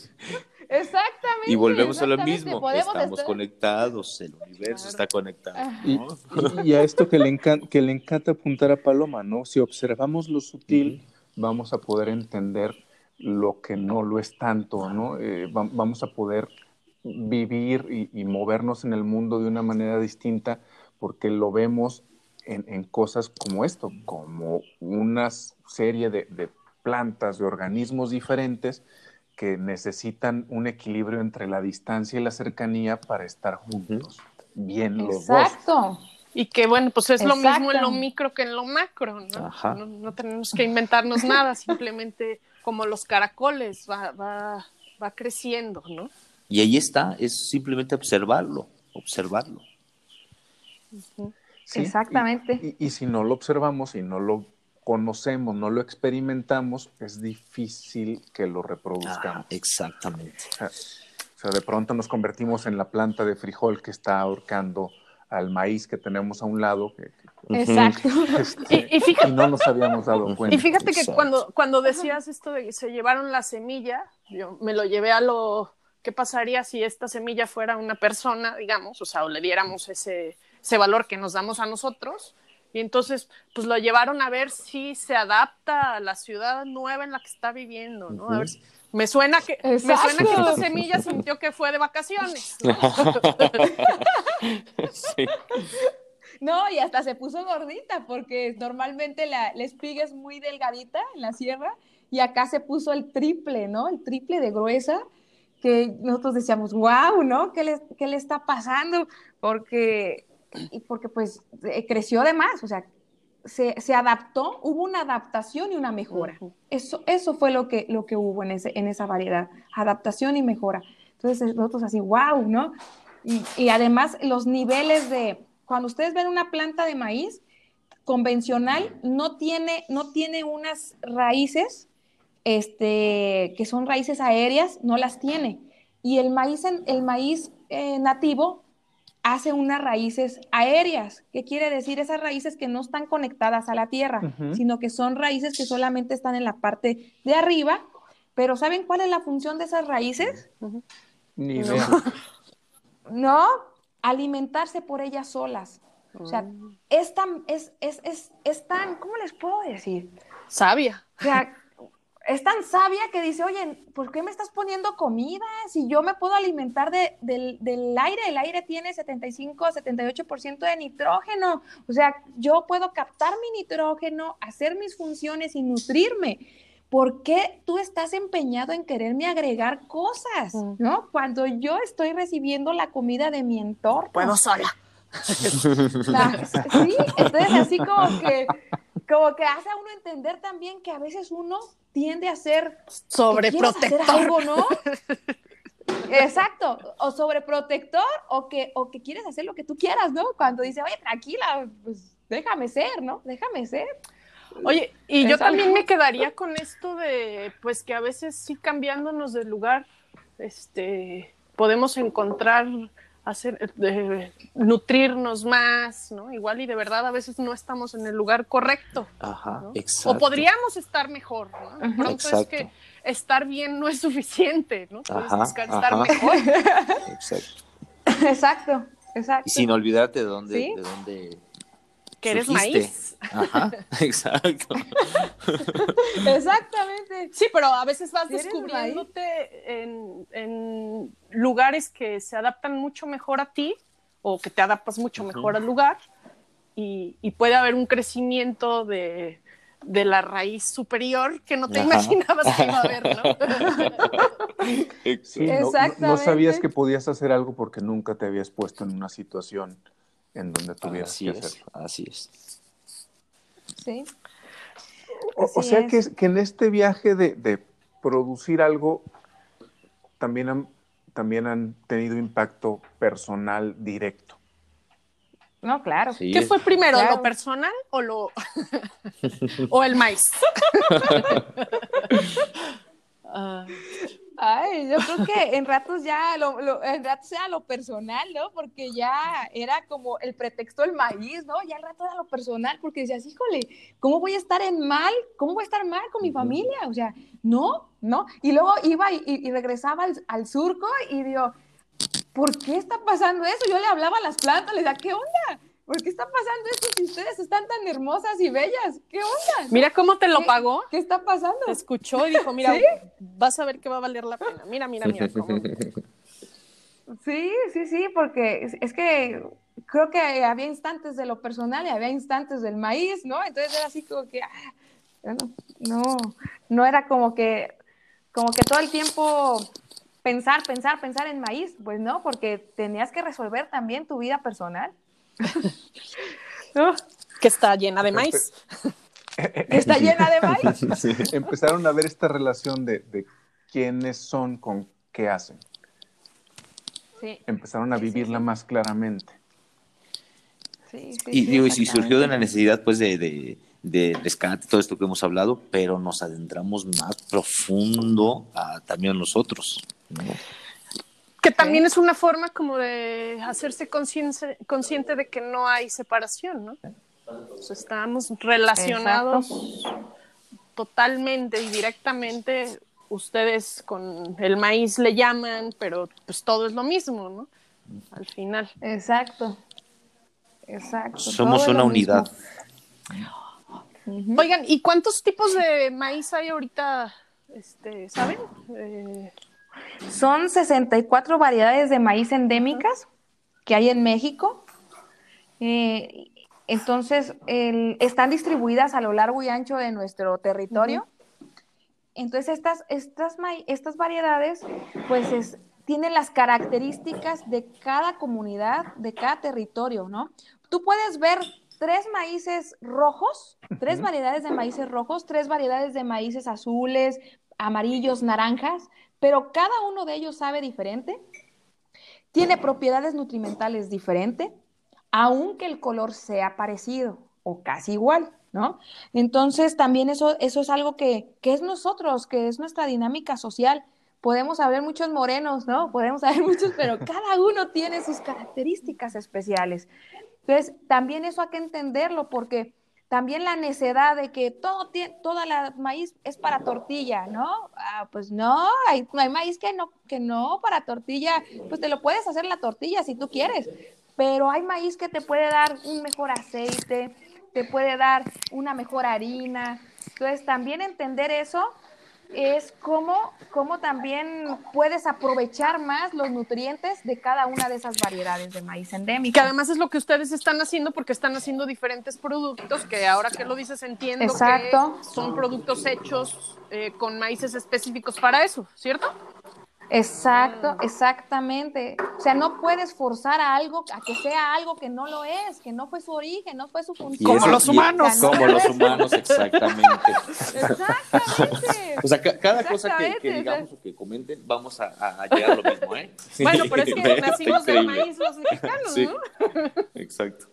Exactamente. Y volvemos a lo mismo. Estamos conectados, el universo está conectado. Y, a esto que le, encanta, que le encanta apuntar a Paloma, ¿no? Si observamos lo sutil, vamos a poder entender lo que no lo es tanto, ¿no? Eh, vamos a poder vivir y, movernos en el mundo de una manera distinta porque lo vemos en, cosas como esto, como una serie de, plantas, de organismos diferentes que necesitan un equilibrio entre la distancia y la cercanía para estar juntos, bien los dos. Exacto. Y que bueno, pues es lo mismo en lo micro que en lo macro, ¿no? No, tenemos que inventarnos nada, [LAUGHS] simplemente como los caracoles, va, va, va creciendo, ¿no? Y ahí está, es simplemente observarlo, observarlo. Exactamente. Y, si no lo observamos y no lo conocemos, no lo experimentamos, es difícil que lo reproduzcamos. Ah, exactamente. O sea, de pronto nos convertimos en la planta de frijol que está ahorcando al maíz que tenemos a un lado. Exacto. Este, y, fíjate, y, no nos habíamos dado cuenta. Y fíjate que cuando, cuando decías esto de que se llevaron la semilla, yo me lo llevé a lo ¿qué pasaría si esta semilla fuera una persona, digamos, o sea, o le diéramos ese, ese valor que nos damos a nosotros? Y entonces, pues lo llevaron a ver si se adapta a la ciudad nueva en la que está viviendo, ¿no? A ver me suena que, me suena que esta semilla sintió que fue de vacaciones. [LAUGHS] sí. No, y hasta se puso gordita, porque normalmente la, la espiga es muy delgadita en la sierra, y acá se puso el triple, ¿no? El triple de gruesa que nosotros decíamos, wow, ¿no? ¿Qué le, qué le está pasando? Porque, porque pues eh, creció de más, o sea, se, se, adaptó, hubo una adaptación y una mejora. Eso, eso fue lo que, lo que hubo en, ese, en esa variedad, adaptación y mejora. Entonces nosotros así, wow, ¿no? Y, y además los niveles de, cuando ustedes ven una planta de maíz convencional, no tiene, no tiene unas raíces este, que son raíces aéreas, no las tiene. Y el maíz, el maíz eh, nativo hace unas raíces aéreas. ¿Qué quiere decir? Esas raíces que no están conectadas a la tierra, sino que son raíces que solamente están en la parte de arriba Pero ¿saben cuál es la función de esas raíces? Ni idea. [LAUGHS] No, alimentarse por ellas solas. O sea, Mm. es tan, es, es, es, es tan, ¿cómo les puedo decir? Sabia. O sea, es tan sabia que dice, oye, ¿por qué me estás poniendo comida? Si yo me puedo alimentar de- del, del aire, el aire tiene 75 a 78% de nitrógeno. O sea, yo puedo captar mi nitrógeno, hacer mis funciones y nutrirme. ¿Por qué tú estás empeñado en quererme agregar cosas? Mm. ¿No? Cuando yo estoy recibiendo la comida de mi entorno. Puedo sola. [LAUGHS] Ah, Sí, entonces así como que, como que hace a uno entender también que a veces uno tiende a ser Sobreprotector. algo, ¿no? [LAUGHS] Exacto, o sobreprotector o que, o que quieres hacer lo que tú quieras, ¿no? Cuando dice, oye, tranquila, pues déjame ser, ¿no? Déjame ser. Oye, y yo también me quedaría con esto de, pues que a veces sí cambiándonos de lugar, este, podemos encontrar, hacer, de- nutrirnos más, ¿no? Igual y de verdad a veces no estamos en el lugar correcto, Ajá, ¿no? exacto. O podríamos estar mejor, ¿no? De pronto Exacto. es que estar bien no es suficiente, ¿no? Puedes Ajá, buscar estar ajá. mejor. Exacto. [LAUGHS] Exacto, exacto. Y sin olvidarte de dónde, Sí. de dónde Que eres surgiste. maíz. Ajá, [LAUGHS] exacto. Exactamente. Sí, pero a veces vas descubriéndote en, en lugares que se adaptan mucho mejor a ti o que te adaptas mucho mejor al lugar y, y puede haber un crecimiento de, de la raíz superior que no te Ajá. imaginabas que iba a haber, ¿no? [LAUGHS] Sí, no- no, no Exactamente. sabías que podías hacer algo porque nunca te habías puesto en una situación en donde tuvieras Así que es, hacerlo. así es. Sí. O, sea es. que, que en este viaje de, de producir algo también han, también han tenido impacto personal directo. No, claro. Sí, ¿Qué fue primero, Claro. lo personal o lo [LAUGHS] [LAUGHS] o el maíz? [LAUGHS] Ah, Ay, yo creo que en ratos ya, lo, lo- en ratos era lo personal, ¿no? Porque ya era como el pretexto del maíz, ¿no? Ya el rato era lo personal, porque decías, híjole, ¿cómo voy a estar en mal? ¿Cómo voy a estar mal con mi familia? O sea, no, no. Y luego iba y regresaba al, al surco y digo, ¿por qué está pasando eso? Yo le hablaba a las plantas, le decía, ¿qué onda? ¿Por qué está pasando esto si ustedes están tan hermosas y bellas? ¿Qué onda? mira cómo te lo ¿Qué- pagó. ¿Qué está pasando? Te escuchó y dijo, mira, ¿Sí? vas a ver que va a valer la pena. Mira, mira, mira. [LAUGHS] cómo- Sí, sí, sí, porque es, que creo que había instantes de lo personal y había instantes del maíz, ¿no? Entonces era así como que, ah, bueno, no, no era como que, como que todo el tiempo pensar, pensar, pensar en maíz, pues no, porque tenías que resolver también tu vida personal. [LAUGHS] [LAUGHS] que está llena de maíz. está llena de maíz. Empezaron a ver esta relación de, de quiénes son con qué hacen. Sí, Empezaron a vivirla sí. más claramente. sí, sí, Y, sí, digo, y si surgió de la necesidad pues de, de, de rescate, todo esto que hemos hablado, pero nos adentramos más profundo a, también nosotros. ¿no? Que también es una forma como de hacerse consciente, consciente de que no hay separación, ¿no? O sea, estamos relacionados totalmente y directamente. Ustedes con el maíz le llaman, pero pues todo es lo mismo, ¿no? Al final. Exacto. Exacto. Somos una unidad. mismo. Oigan, ¿y cuántos tipos de maíz hay ahorita? Este, ¿saben? Eh, Son 64 variedades de maíz endémicas que hay en México. Eh, entonces, el- están distribuidas a lo largo y ancho de nuestro territorio. Entonces, estas, estas, estas variedades, pues, es- tienen las características de cada comunidad, de cada territorio, ¿no? Tú puedes ver tres maíces rojos, tres variedades de maíces rojos, tres variedades de maíces azules, amarillos, naranjas, pero cada uno de ellos sabe diferente, tiene propiedades nutrimentales diferentes, aunque el color sea parecido o casi igual, ¿no? Entonces también eso, eso es algo que, que es nosotros, que es nuestra dinámica social. Podemos haber muchos morenos, ¿no? Podemos haber muchos, pero [LAUGHS] cada uno tiene sus características especiales. Entonces, también eso hay que entenderlo porque también la necedad de que todo tiene, toda la maíz es para tortilla, ¿no? Ah, pues no, hay, hay maíz que no, que no para tortilla, pues te lo puedes hacer la tortilla si tú quieres, pero hay maíz que te puede dar un mejor aceite, te puede dar una mejor harina. Entonces, también entender eso es cómo, cómo también puedes aprovechar más los nutrientes de cada una de esas variedades de maíz endémico. Que además es lo que ustedes están haciendo porque están haciendo diferentes productos que ahora que lo dices entiendo Exacto. que son productos hechos eh, con maíces específicos para eso, ¿cierto? Exacto, exactamente. O sea, no puedes forzar a algo a que sea algo que no lo es, que no fue su origen, no fue su función. Como los humanos. Como los humanos, exactamente. Exactamente. O sea, ca- cada cosa que, digamos o que comenten, vamos a, a- llegar a lo mismo, ¿eh? Bueno, pero es que [LAUGHS] nacimos del maíz los mexicanos, Sí, ¿no? exacto.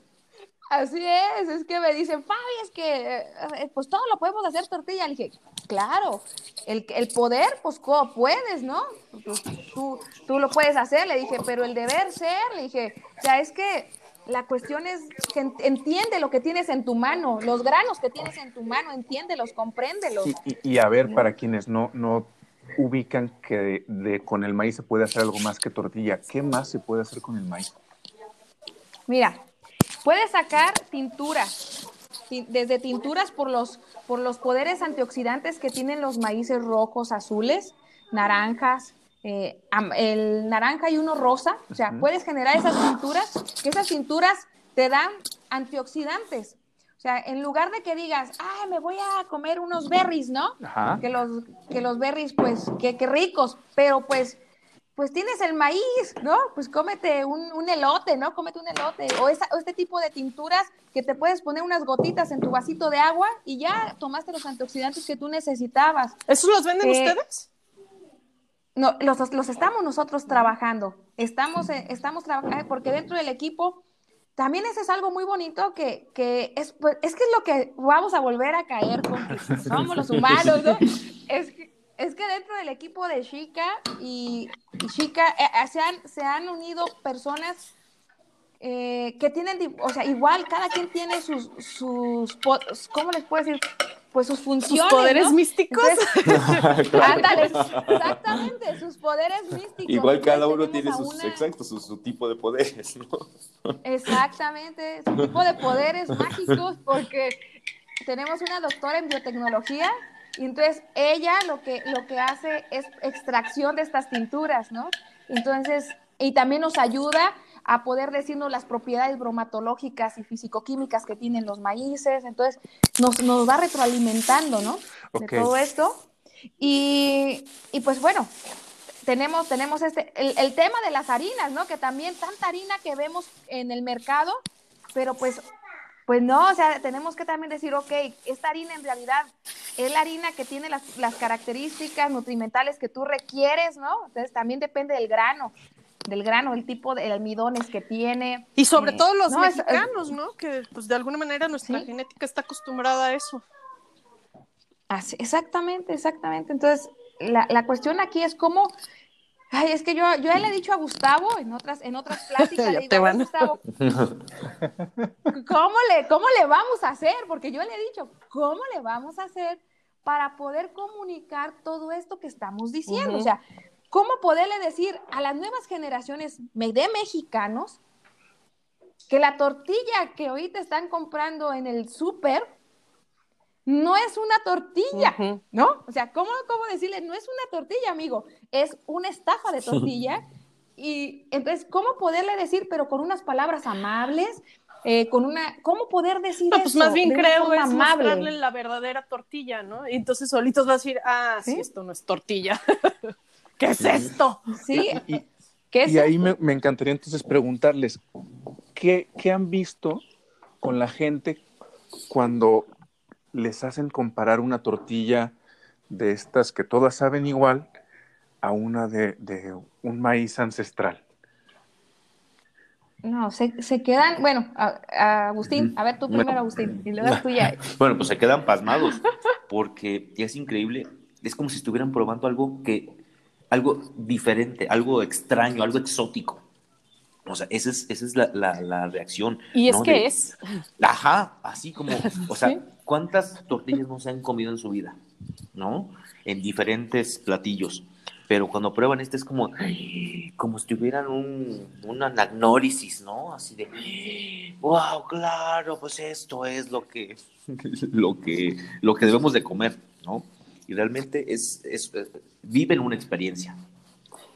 Así es, es que me dicen, Fabi, es que eh, pues todo lo podemos hacer tortilla. Le dije, claro, el, el poder, pues ¿cómo puedes, ¿no? Tú, tú, tú lo puedes hacer, le dije, pero el deber ser, le dije, o sea, es que la cuestión es que en- entiende lo que tienes en tu mano, los granos que tienes en tu mano, entiéndelos, compréndelos. Y, y- y a ver, para quienes no, no ubican que de, de- con el maíz se puede hacer algo más que tortilla, ¿qué más se puede hacer con el maíz? Mira, puedes sacar tinturas, ti- desde tinturas por los, por los poderes antioxidantes que tienen los maíces rojos, azules, naranjas, eh, el naranja y uno rosa. O sea, puedes generar esas tinturas, que esas tinturas te dan antioxidantes. O sea, en lugar de que digas, ay, me voy a comer unos berries, ¿no? Ajá. que los, que los berries, pues, que, que ricos, pero pues, pues tienes el maíz, ¿no? Pues cómete un, un elote, ¿no? Cómete un elote, o, esa- o este tipo de tinturas que te puedes poner unas gotitas en tu vasito de agua y ya tomaste los antioxidantes que tú necesitabas. ¿Esos los venden Eh, ustedes? No, los, los estamos nosotros trabajando, estamos, eh, estamos trabajando, porque dentro del equipo también eso es algo muy bonito que, que es, pues, es que es lo que vamos a volver a caer con que somos los [LAUGHS] humanos, ¿no? Es que, es que dentro del equipo de Chica y, y Chica eh, eh, se, han, se han unido personas eh, que tienen, o sea, igual cada quien tiene sus, sus, ¿cómo les puedo decir? Pues sus ¿Sus funciones. poderes ¿no? místicos? [LAUGHS] [LAUGHS] Entonces, Ándale, exactamente, sus poderes místicos. Igual cada uno tiene sus, una- exacto, su, su tipo de poderes, ¿no? Exactamente, su tipo de poderes mágicos, porque tenemos una doctora en biotecnología y entonces ella lo que, lo que hace es extracción de estas tinturas, ¿no? Entonces, y también nos ayuda a poder decirnos las propiedades bromatológicas y fisicoquímicas que tienen los maíces, entonces nos, nos va retroalimentando, ¿no? De todo esto. Y, y pues bueno, tenemos, tenemos este, el, el tema de las harinas, ¿no? Que también tanta harina que vemos en el mercado, pero pues, pues no, o sea, tenemos que también decir, ok, esta harina en realidad es la harina que tiene las, las características nutrimentales que tú requieres, ¿no? Entonces también depende del grano, del grano, el tipo de almidones que tiene. Y sobre Eh, todo los no, es- es- mexicanos, ¿no? Que pues de alguna manera nuestra Sí. genética está acostumbrada a eso. Así- exactamente, exactamente. Entonces, la, la cuestión aquí es cómo. Ay, es que yo, yo ya le he dicho a Gustavo en otras, en otras pláticas, [LAUGHS] Ya le digo, te "A ver, van. Gustavo, [LAUGHS] ¿cómo le, ¿cómo le vamos a hacer? Porque yo le he dicho, ¿cómo le vamos a hacer para poder comunicar todo esto que estamos diciendo? O sea, ¿cómo poderle decir a las nuevas generaciones de mexicanos que la tortilla que ahorita están comprando en el súper no es una tortilla. ¿no? O sea, ¿cómo, ¿cómo decirle? No es una tortilla, amigo, es una estafa de tortilla. Y entonces, ¿cómo poderle decir, pero con unas palabras amables, eh, con una, ¿cómo poder decir No, eso pues más bien de creo es amable? mostrarle la verdadera tortilla, ¿no? Y entonces solitos vas a decir, ah, sí, ¿Sí? esto no es tortilla. [LAUGHS] ¿Qué es esto? Sí, Y, [LAUGHS] ¿qué es y ahí me, me encantaría entonces preguntarles, ¿qué, ¿qué han visto con la gente cuando les hacen comparar una tortilla de estas que todas saben igual a una de, de un maíz ancestral? No, se, se quedan, bueno, a- a Agustín, a ver tú primero, Agustín, y luego tú ya. [LAUGHS] Bueno, pues se quedan pasmados, porque es increíble, es como si estuvieran probando algo que, algo diferente, algo extraño, algo exótico. O sea, esa es, esa es la, la, la reacción. Y es ¿no? que De- es. Ajá, así como, [LAUGHS] o sea, Sí. ¿cuántas tortillas no se han comido en su vida? ¿No? En diferentes platillos. Pero cuando prueban este es como, como si tuvieran un, un anagnórisis, ¿no? Así de, wow, claro, pues esto es lo que, [LAUGHS] lo que, lo que debemos de comer, ¿no? Y realmente es, es, eh, viven una experiencia.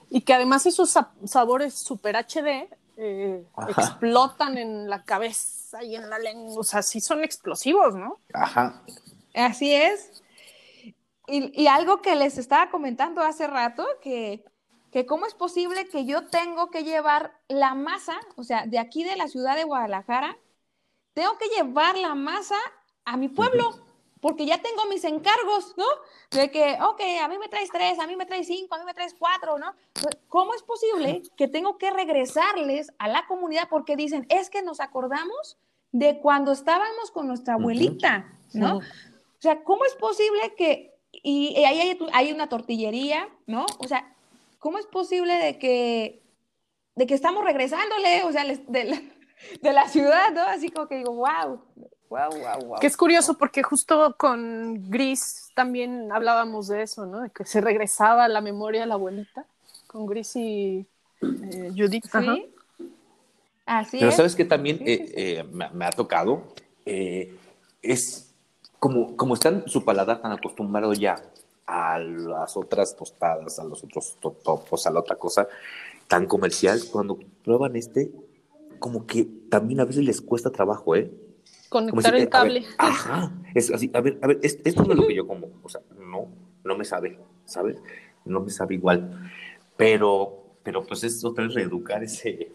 Y que además esos sa- sabores super HD eh, explotan en la cabeza y en la lengua. O sea, sí son explosivos, ¿no? Ajá. Así es. Y, y algo que les estaba comentando hace rato, que, que cómo es posible que yo tengo que llevar la masa, o sea, de aquí de la ciudad de Guadalajara, tengo que llevar la masa a mi pueblo, porque ya tengo mis encargos, ¿no? De que, ok, a mí me traes tres, a mí me traes cinco, a mí me traes cuatro, ¿no? ¿Cómo es posible que tengo que regresarles a la comunidad porque dicen, es que nos acordamos de cuando estábamos con nuestra abuelita, ¿no? Ujú. O sea, ¿cómo es posible que, y, y ahí hay, hay una tortillería, ¿no? O sea, ¿cómo es posible de que, de que estamos regresándole, o sea, les- de la, de la ciudad, ¿no? Así como que digo, wow, wow, wow, wow. Que es curioso porque justo con Gris también hablábamos de eso, ¿no? De que se regresaba a la memoria de la abuelita. Con Gris y eh, Judith. Ajá. Sí. Así Pero es. sabes que también Sí, eh, sí, sí. eh, me, me ha tocado, eh, es como, como están su paladar tan acostumbrado ya a las otras tostadas, a los otros to- topos, a la otra cosa tan comercial, cuando prueban este, como que también a veces les cuesta trabajo, ¿eh? Conectar si, el ver, cable. ajá, es así, a ver, a ver, es- esto no es lo que yo como, o sea, no, no me sabe, ¿sabes? No me sabe igual, pero, pero pues es otra vez reeducar ese,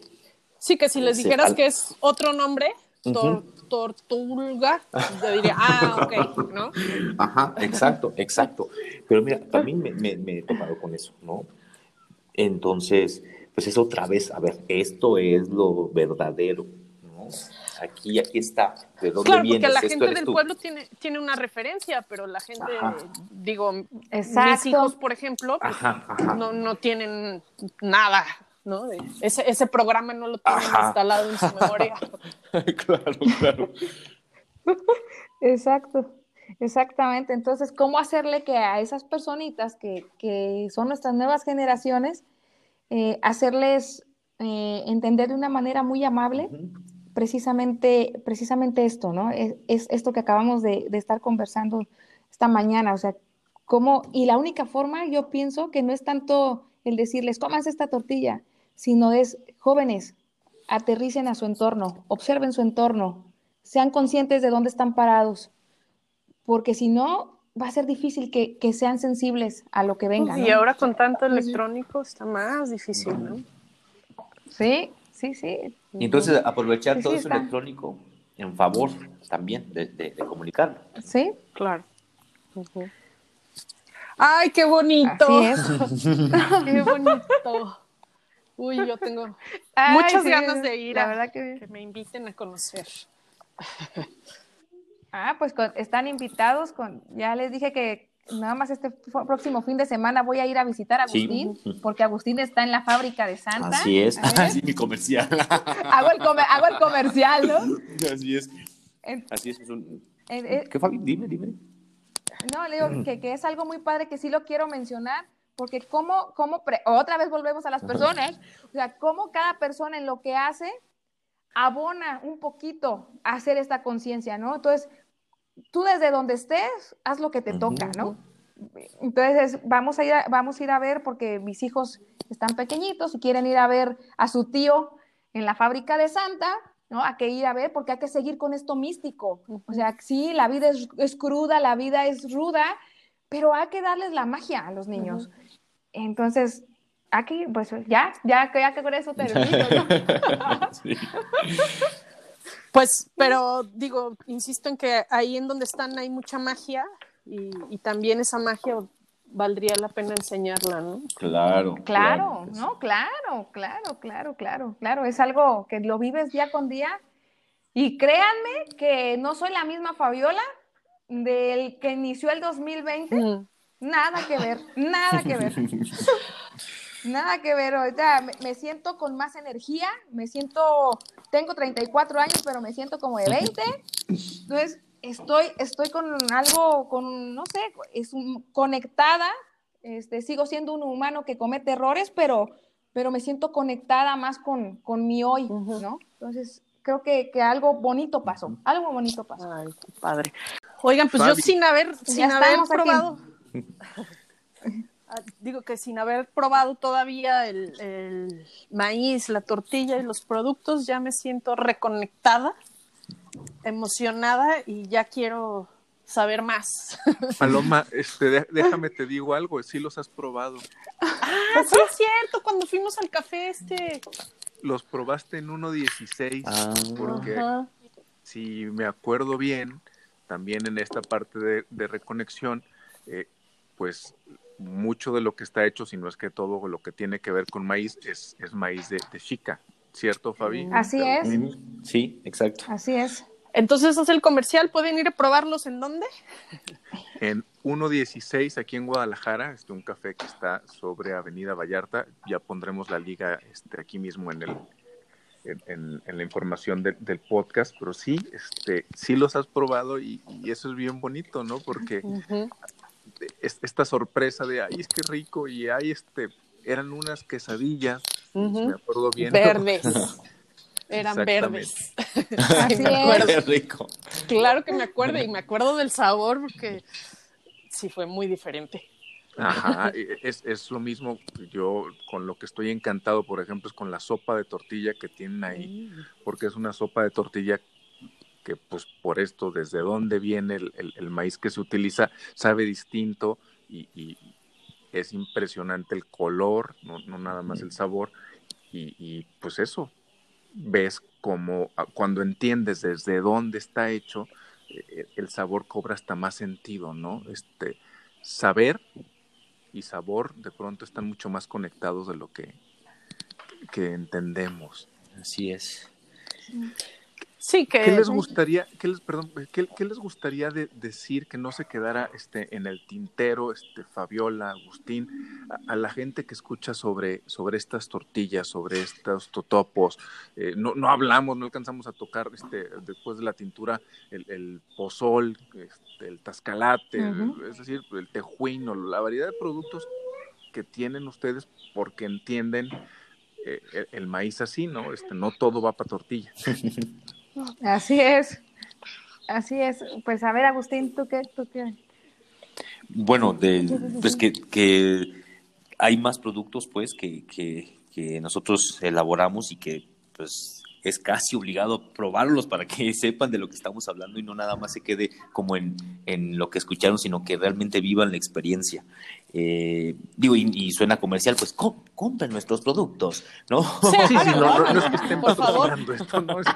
Sí, que si les dijeras al- que es otro nombre, tor- Ujú. tortuga, yo diría, ah, ok, ¿no? Ajá, exacto, exacto. Pero mira, también me, me- me he topado con eso, ¿no? Entonces, pues es otra vez, a ver, esto es lo verdadero, ¿no? Aquí, aquí está. ¿De dónde Claro, vienes? porque la Esto gente del tú. pueblo tiene, tiene una referencia, pero la gente, Ajá. digo, mis Exacto. hijos, por ejemplo, pues, Ajá, ajá. no, no tienen nada, ¿no? Ese, ese programa no lo tienen Ajá. instalado en su [LAUGHS] memoria. claro, claro. Exacto, exactamente. Entonces, ¿cómo hacerle que a esas personitas que, que son nuestras nuevas generaciones, eh, hacerles eh, entender de una manera muy amable. Precisamente, precisamente esto, ¿no? Es, es esto que acabamos de, de estar conversando esta mañana, o sea, cómo, y la única forma, yo pienso que no es tanto el decirles, cómanse esta tortilla, sino es, jóvenes, aterricen a su entorno, observen su entorno, sean conscientes de dónde están parados, porque si no, va a ser difícil que, que sean sensibles a lo que venga. Y ¿no? ahora con tanto electrónico está más difícil, ¿no? Sí, sí, sí. Y entonces aprovechar Sí, todo sí, eso está. electrónico en favor también de, de, de comunicarlo. Sí, Claro. ¡Ay, qué bonito! así es. [LAUGHS] ¡Qué bonito! Uy, yo tengo Ay, muchas sí, ganas de ir la a verdad que que me inviten a conocer. Ah, pues con- están invitados con, ya les dije que nada más este próximo fin de semana voy a ir a visitar a Sí. Agustín, porque Agustín está en la fábrica de Santa. Así es. Así [LAUGHS] mi comercial. [LAUGHS] hago, el comer- hago el comercial, ¿no? Así es. Así es. es un- en- ¿Qué, Fabi? Dime, dime. no, le digo que, que es algo muy padre que sí lo quiero mencionar, porque cómo, cómo pre- otra vez volvemos a las personas, o sea, cómo cada persona en lo que hace abona un poquito a hacer esta conciencia, ¿no? Entonces, tú desde donde estés, haz lo que te toca, ¿no? Entonces, vamos a, ir a, vamos a ir a ver, porque mis hijos están pequeñitos y quieren ir a ver a su tío en la fábrica de Santa, ¿no? Hay que ir a ver porque hay que seguir con esto místico. O sea, sí, la vida es, es cruda, la vida es ruda, pero hay que darles la magia a los niños. Entonces, aquí, pues ya, ya, que- ya que con eso termino, ¿no? [LAUGHS] Sí. [LAUGHS] Pues, pero digo, insisto en que ahí en donde están hay mucha magia y, y también esa magia valdría la pena enseñarla, ¿no? Claro. Claro, sí. ¿no? Claro, claro, claro, claro, claro. Es algo que lo vives día con día. Y créanme que no soy la misma Fabiola del que inició el 2020. Mm. Nada que ver, nada que ver. [LAUGHS] Nada que ver, ahorita me, me, siento con más energía, me siento, tengo 34 años, pero me siento como de 20. Entonces, estoy, estoy con algo, con, no sé, es un, conectada, este, sigo siendo un humano que comete errores, pero, pero me siento conectada más con, con mi hoy, ¿no? Entonces, creo que, que, algo bonito pasó, algo bonito pasó. Ay, qué padre. Oigan, pues Fabi. yo sin haber, sin haber probado... [LAUGHS] digo que sin haber probado todavía el, el, maíz, la tortilla y los productos, ya me siento reconectada, emocionada y ya quiero saber más. [LAUGHS] Paloma, este, déjame te digo algo, sí los has probado. Ah, sí es cierto, cuando fuimos al café este. Los probaste en 1.16, ah, porque ajá. si me acuerdo bien, también en esta parte de, de reconexión, eh, pues mucho de lo que está hecho, si no es que todo lo que tiene que ver con maíz, es, es maíz de, de chica, ¿cierto, Fabi? Así es. Sí, exacto. Así es. Entonces, ¿es el comercial? ¿Pueden ir a probarlos en dónde? [LAUGHS] En 116 aquí en Guadalajara, este un café que está sobre Avenida Vallarta. Ya pondremos la liga este, aquí mismo en el en, en, en la información de, del podcast, pero sí, este, sí los has probado y, y eso es bien bonito, ¿no? Porque uh -huh esta sorpresa de ay es que rico y ay este eran unas quesadillas uh -huh. me acuerdo bien. Verdes. [LAUGHS] Eran verdes. [LAUGHS] Así es. rico. Claro que me acuerdo y me acuerdo del sabor porque sí fue muy diferente. Ajá, es, es lo mismo yo con lo que estoy encantado, por ejemplo, es con la sopa de tortilla que tienen ahí, porque es una sopa de tortilla que pues por esto, desde dónde viene el, el, el maíz que se utiliza, sabe distinto y, y, es impresionante el color, no, no nada más el sabor, y, y, pues eso, ves como cuando entiendes desde dónde está hecho, eh, el sabor cobra hasta más sentido, ¿no? Este, saber y sabor de pronto están mucho más conectados de lo que, que entendemos. Así es. Sí, que... ¿Qué les gustaría, qué les, perdón, qué, qué les gustaría de, decir que no se quedara este, en el tintero, este, Fabiola, Agustín, a, a la gente que escucha sobre, sobre estas tortillas, sobre estos totopos? Eh, no, no hablamos, no alcanzamos a tocar este, después de la tintura el, el pozol, este, el tascalate, uh -huh. es decir, el tejuino, la variedad de productos que tienen ustedes porque entienden eh, el, el, maíz así, ¿no? Este, no todo va para tortilla. [LAUGHS] Así es, así es. Pues a ver, Agustín, ¿tú qué? ¿Tú qué? Bueno, de, pues que, que, hay más productos pues que, que, que, nosotros elaboramos y que pues es casi obligado probarlos para que [LAUGHS] sepan de lo que estamos hablando y no nada más se quede como en, en lo que escucharon, sino que realmente vivan la experiencia. Eh, digo, y, y, suena comercial, pues compren nuestros productos, ¿no? Sí, sí, sí no, no, no, es que estén patrocinando esto, ¿no? Es,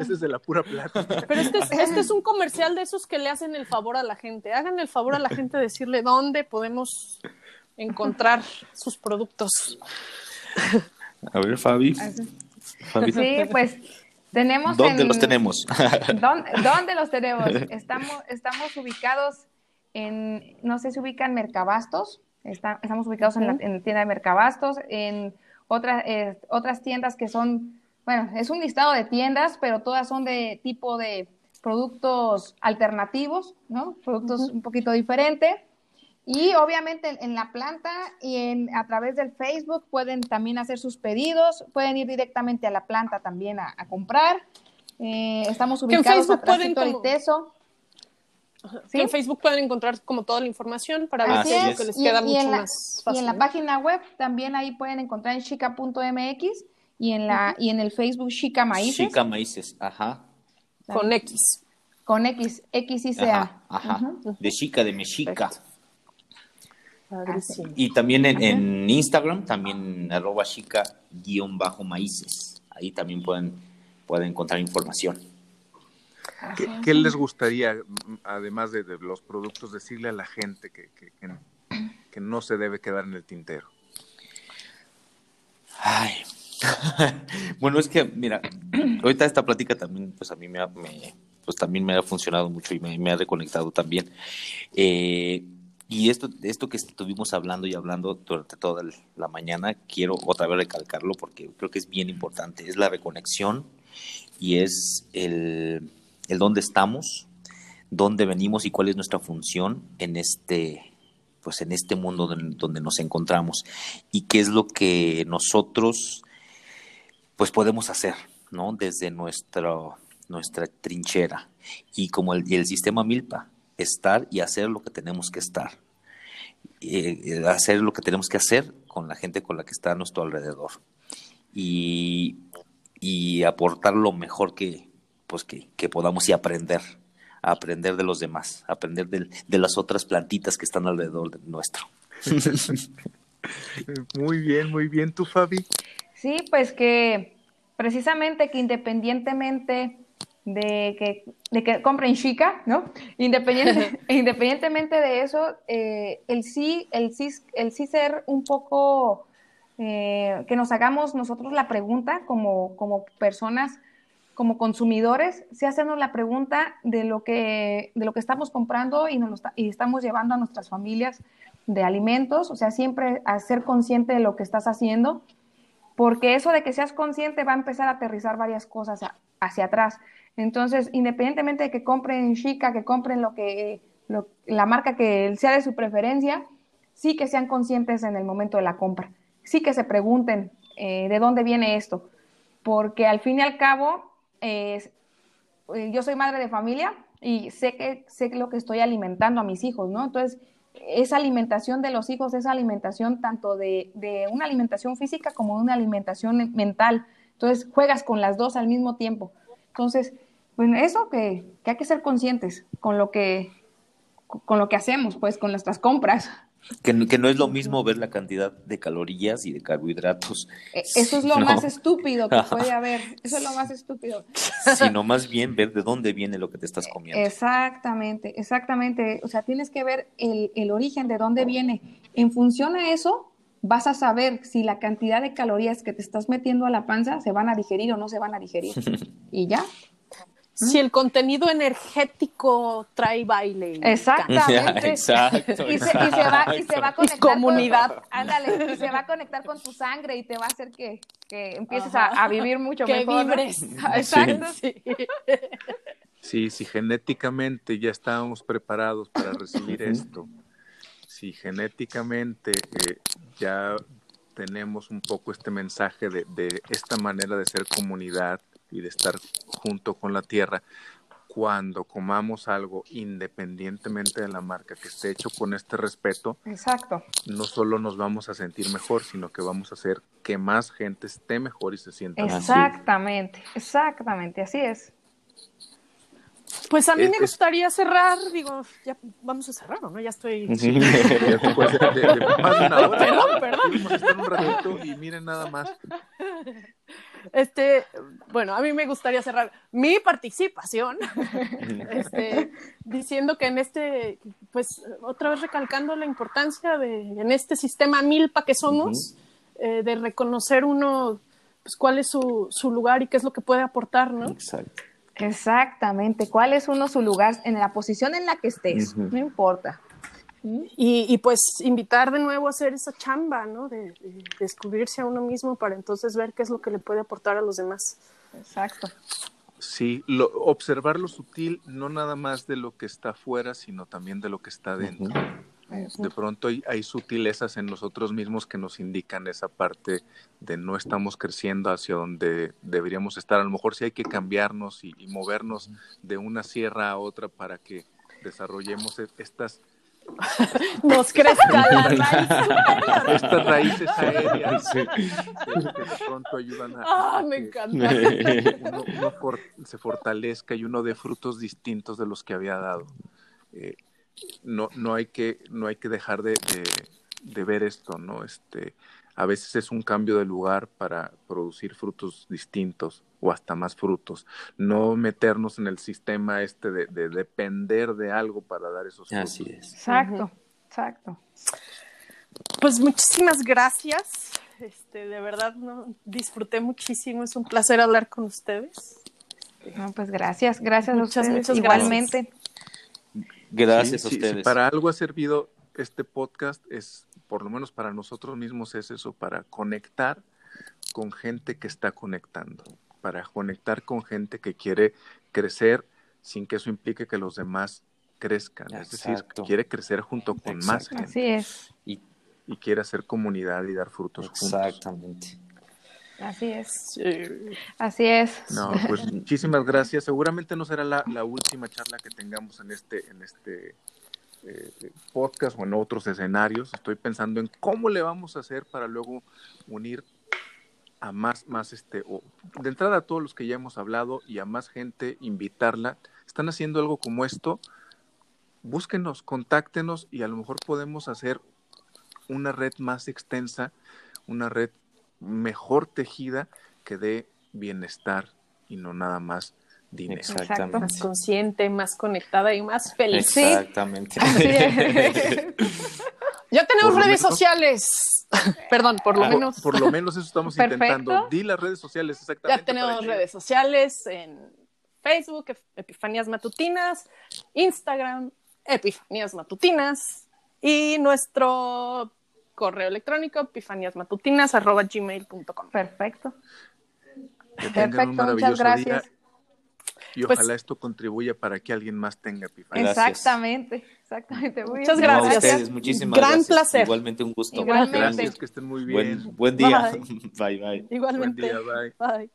es, es, de la pura plata. Pero este es, este es un comercial de esos que le hacen el favor a la gente. Hagan el favor a la gente de decirle dónde podemos encontrar sus productos. A ver, Fabi. Fabi. Sí, pues tenemos. ¿Dónde en... los tenemos? ¿Dónde, ¿Dónde, los tenemos? Estamos, estamos ubicados en, no sé si ubican Mercabastos, está, estamos ubicados uh -huh. en, la, en, la, tienda de Mercabastos, en otra, eh, otras tiendas que son, bueno, es un listado de tiendas, pero todas son de tipo de productos alternativos, ¿no? Productos uh -huh. un poquito diferentes. Y obviamente en, en, la planta y en, a través del Facebook pueden también hacer sus pedidos, pueden ir directamente a la planta también a, a comprar. Eh, estamos ubicados en Facebook a del Teso. ¿Sí? En Facebook pueden encontrar como toda la información para ver si es. que les queda y, mucho la, más fácil. Y en la página web también ahí pueden encontrar en chica.mx y en la uh -huh. y en el Facebook Chica Maíces. Chica Maíces, ajá. Con X. Con X, X y C Ajá, ajá. Uh -huh. De chica, de mexica. Y también en, en, Instagram, también arroba chica guion bajo maíces. Ahí también pueden, pueden encontrar información. ¿Qué, ¿Qué, les gustaría, además de, de, los productos, decirle a la gente que, que, que, no se debe quedar en el tintero? Ay. [LAUGHS] bueno, es que, mira, ahorita esta plática también, pues a mí me ha, me, pues también me ha funcionado mucho y me, me ha reconectado también. Eh, y, y esto, esto que estuvimos hablando y hablando durante toda la mañana, quiero otra vez recalcarlo porque creo que es bien importante. Es la reconexión y es el, el dónde estamos, dónde venimos y cuál es nuestra función en este, pues en este mundo donde, nos encontramos y qué es lo que nosotros pues podemos hacer, ¿no? Desde nuestro, nuestra trinchera. Y como el, el sistema Milpa, estar y hacer lo que tenemos que estar, eh, hacer lo que tenemos que hacer con la gente con la que está a nuestro alrededor. Y, y aportar lo mejor que, pues que, que podamos y aprender aprender de los demás, aprender de, de las otras plantitas que están alrededor de nuestro. [LAUGHS] muy bien, muy bien. ¿Tú, Fabi? Sí, pues que precisamente que independientemente de que, de que compren chica, ¿no? Independiente, [LAUGHS] [LAUGHS] independientemente de eso, eh, el sí, el sí, el sí ser un poco, eh, que nos hagamos nosotros la pregunta como, como personas como consumidores, sí hacernos la pregunta de lo que, de lo que estamos comprando y, nos y estamos llevando a nuestras familias de alimentos, o sea, siempre a ser consciente de lo que estás haciendo, porque eso de que seas consciente va a empezar a aterrizar varias cosas hacia atrás. Entonces, independientemente de que compren Chica, que compren lo que, la marca que sea de su preferencia, sí que sean conscientes en el momento de la compra, sí que se pregunten eh, de dónde viene esto, porque al fin y al cabo eh, yo soy madre de familia y sé que sé lo que estoy alimentando a mis hijos, ¿no? Entonces, esa alimentación de los hijos es alimentación tanto de, una alimentación física como de una alimentación mental. Entonces, juegas con las dos al mismo tiempo. Entonces, bueno, eso que, que hay que ser conscientes con lo que, con lo que hacemos, pues, con nuestras compras. Que, no es lo mismo ver la cantidad de calorías y de carbohidratos. E, eso es lo [LAUGHS] más estúpido que [LAUGHS] puede haber. Eso es lo más estúpido. Sino más bien ver de dónde viene lo que te estás comiendo. Exactamente, exactamente. O sea, tienes que ver el, el origen, de dónde viene. En función a eso, vas a saber si la cantidad de calorías que te estás metiendo a la panza se van a digerir o no se van a digerir. [LAUGHS] y ya, si el contenido energético trae baile. Exactamente. [LAUGHS] exacto. Y, se, va, y se va a conectar. comunidad. Con, ándale, y se va a conectar con tu sangre y te va a hacer que, que empieces a, vivir mucho que mejor. Vibres. [LAUGHS] Exacto. Sí. sí. si genéticamente ya estábamos preparados para recibir esto, si genéticamente eh, ya tenemos un poco este mensaje de, de esta manera de ser comunidad, y de estar junto con la tierra cuando comamos algo independientemente de la marca que esté hecho con este respeto, exacto. No solo nos vamos a sentir mejor, sino que vamos a hacer que más gente esté mejor y se sienta mejor. Exactamente, exactamente, así es. Pues a mí me gustaría cerrar, digo, ya vamos a cerrar, ¿no? Ya estoy. Sí, después de, Perdón, perdón. estar un ratito y miren nada más. Este, bueno, a mí me gustaría cerrar mi participación [LAUGHS] este, diciendo que en este, pues otra vez recalcando la importancia de en este sistema milpa que somos, eh, de reconocer uno, pues cuál es su, su lugar y qué es lo que puede aportar, ¿no? Exacto. Exactamente, cuál es uno su lugar en la posición en la que estés, no importa. Y, pues invitar de nuevo a hacer esa chamba, ¿no? De, descubrirse a uno mismo para entonces ver qué es lo que le puede aportar a los demás. Exacto. Sí, lo, observar lo sutil, no nada más de lo que está afuera, sino también de lo que está dentro. De pronto hay, hay, sutilezas en nosotros mismos que nos indican esa parte de no estamos creciendo hacia donde deberíamos estar. A lo mejor sí hay que cambiarnos y movernos de una sierra a otra para que desarrollemos e, estas nos crezca la raíz Estas raíces aéreas que de pronto ayudan a, ah, me encanta. uno, se fortalezca y uno dé frutos distintos de los que había dado. Eh, no, no, hay que, no hay que dejar de, de, ver esto, ¿no? Este, a veces es un cambio de lugar para producir frutos distintos o hasta más frutos. No meternos en el sistema este de, depender de algo para dar esos frutos. Así es. Exacto, exacto. Pues muchísimas gracias. Este, de verdad, ¿no? disfruté muchísimo. Es un placer hablar con ustedes. No, pues gracias, gracias muchas, a ustedes. Muchas Igualmente. Gracias, a ustedes. para algo ha servido este podcast es, por lo menos para nosotros mismos, es eso, para conectar con gente que está conectando, para conectar con gente que quiere crecer sin que eso implique que los demás crezcan. Es decir, quiere crecer junto con más gente Así es, Y- y quiere hacer comunidad y dar frutos juntos. Exactamente. así es, Sí. así es. No, pues [LAUGHS] muchísimas gracias. Seguramente no será la, la última charla que tengamos en este, en este eh, o en otros escenarios. Estoy pensando en cómo le vamos a hacer para luego unir a más, más este, de entrada a todos los que ya hemos hablado y a más gente, invitarla. Están haciendo algo como esto. Búsquenos, contáctenos y a lo mejor podemos hacer una red más extensa, una red mejor tejida que dé bienestar y no nada más dinero. Exactamente. Más consciente, más conectada y más feliz. Exactamente. [LAUGHS] Ya tenemos redes menos- sociales. Perdón, por lo Por- menos. Por, lo menos eso estamos Perfecto. intentando. Di las redes sociales exactamente. Ya tenemos redes sociales en Facebook, Ep- Epifanías Matutinas, Instagram, Epifanías Matutinas y nuestro correo electrónico epifaníasmatutinas.gmail.com. Perfecto. Que tengan un Perfecto, muchas gracias. día y Pues- ojalá esto contribuya para que alguien más tenga epifanía. Exactamente, exactamente. Muy Muchas bien. No, a gracias. ustedes, muchísimas Gran gracias. placer. Igualmente un gusto. Igualmente. Gracias, que estén muy bien. Buen, buen día. Bye. [LAUGHS] bye. bye. Igualmente. Buen día, bye. Bye.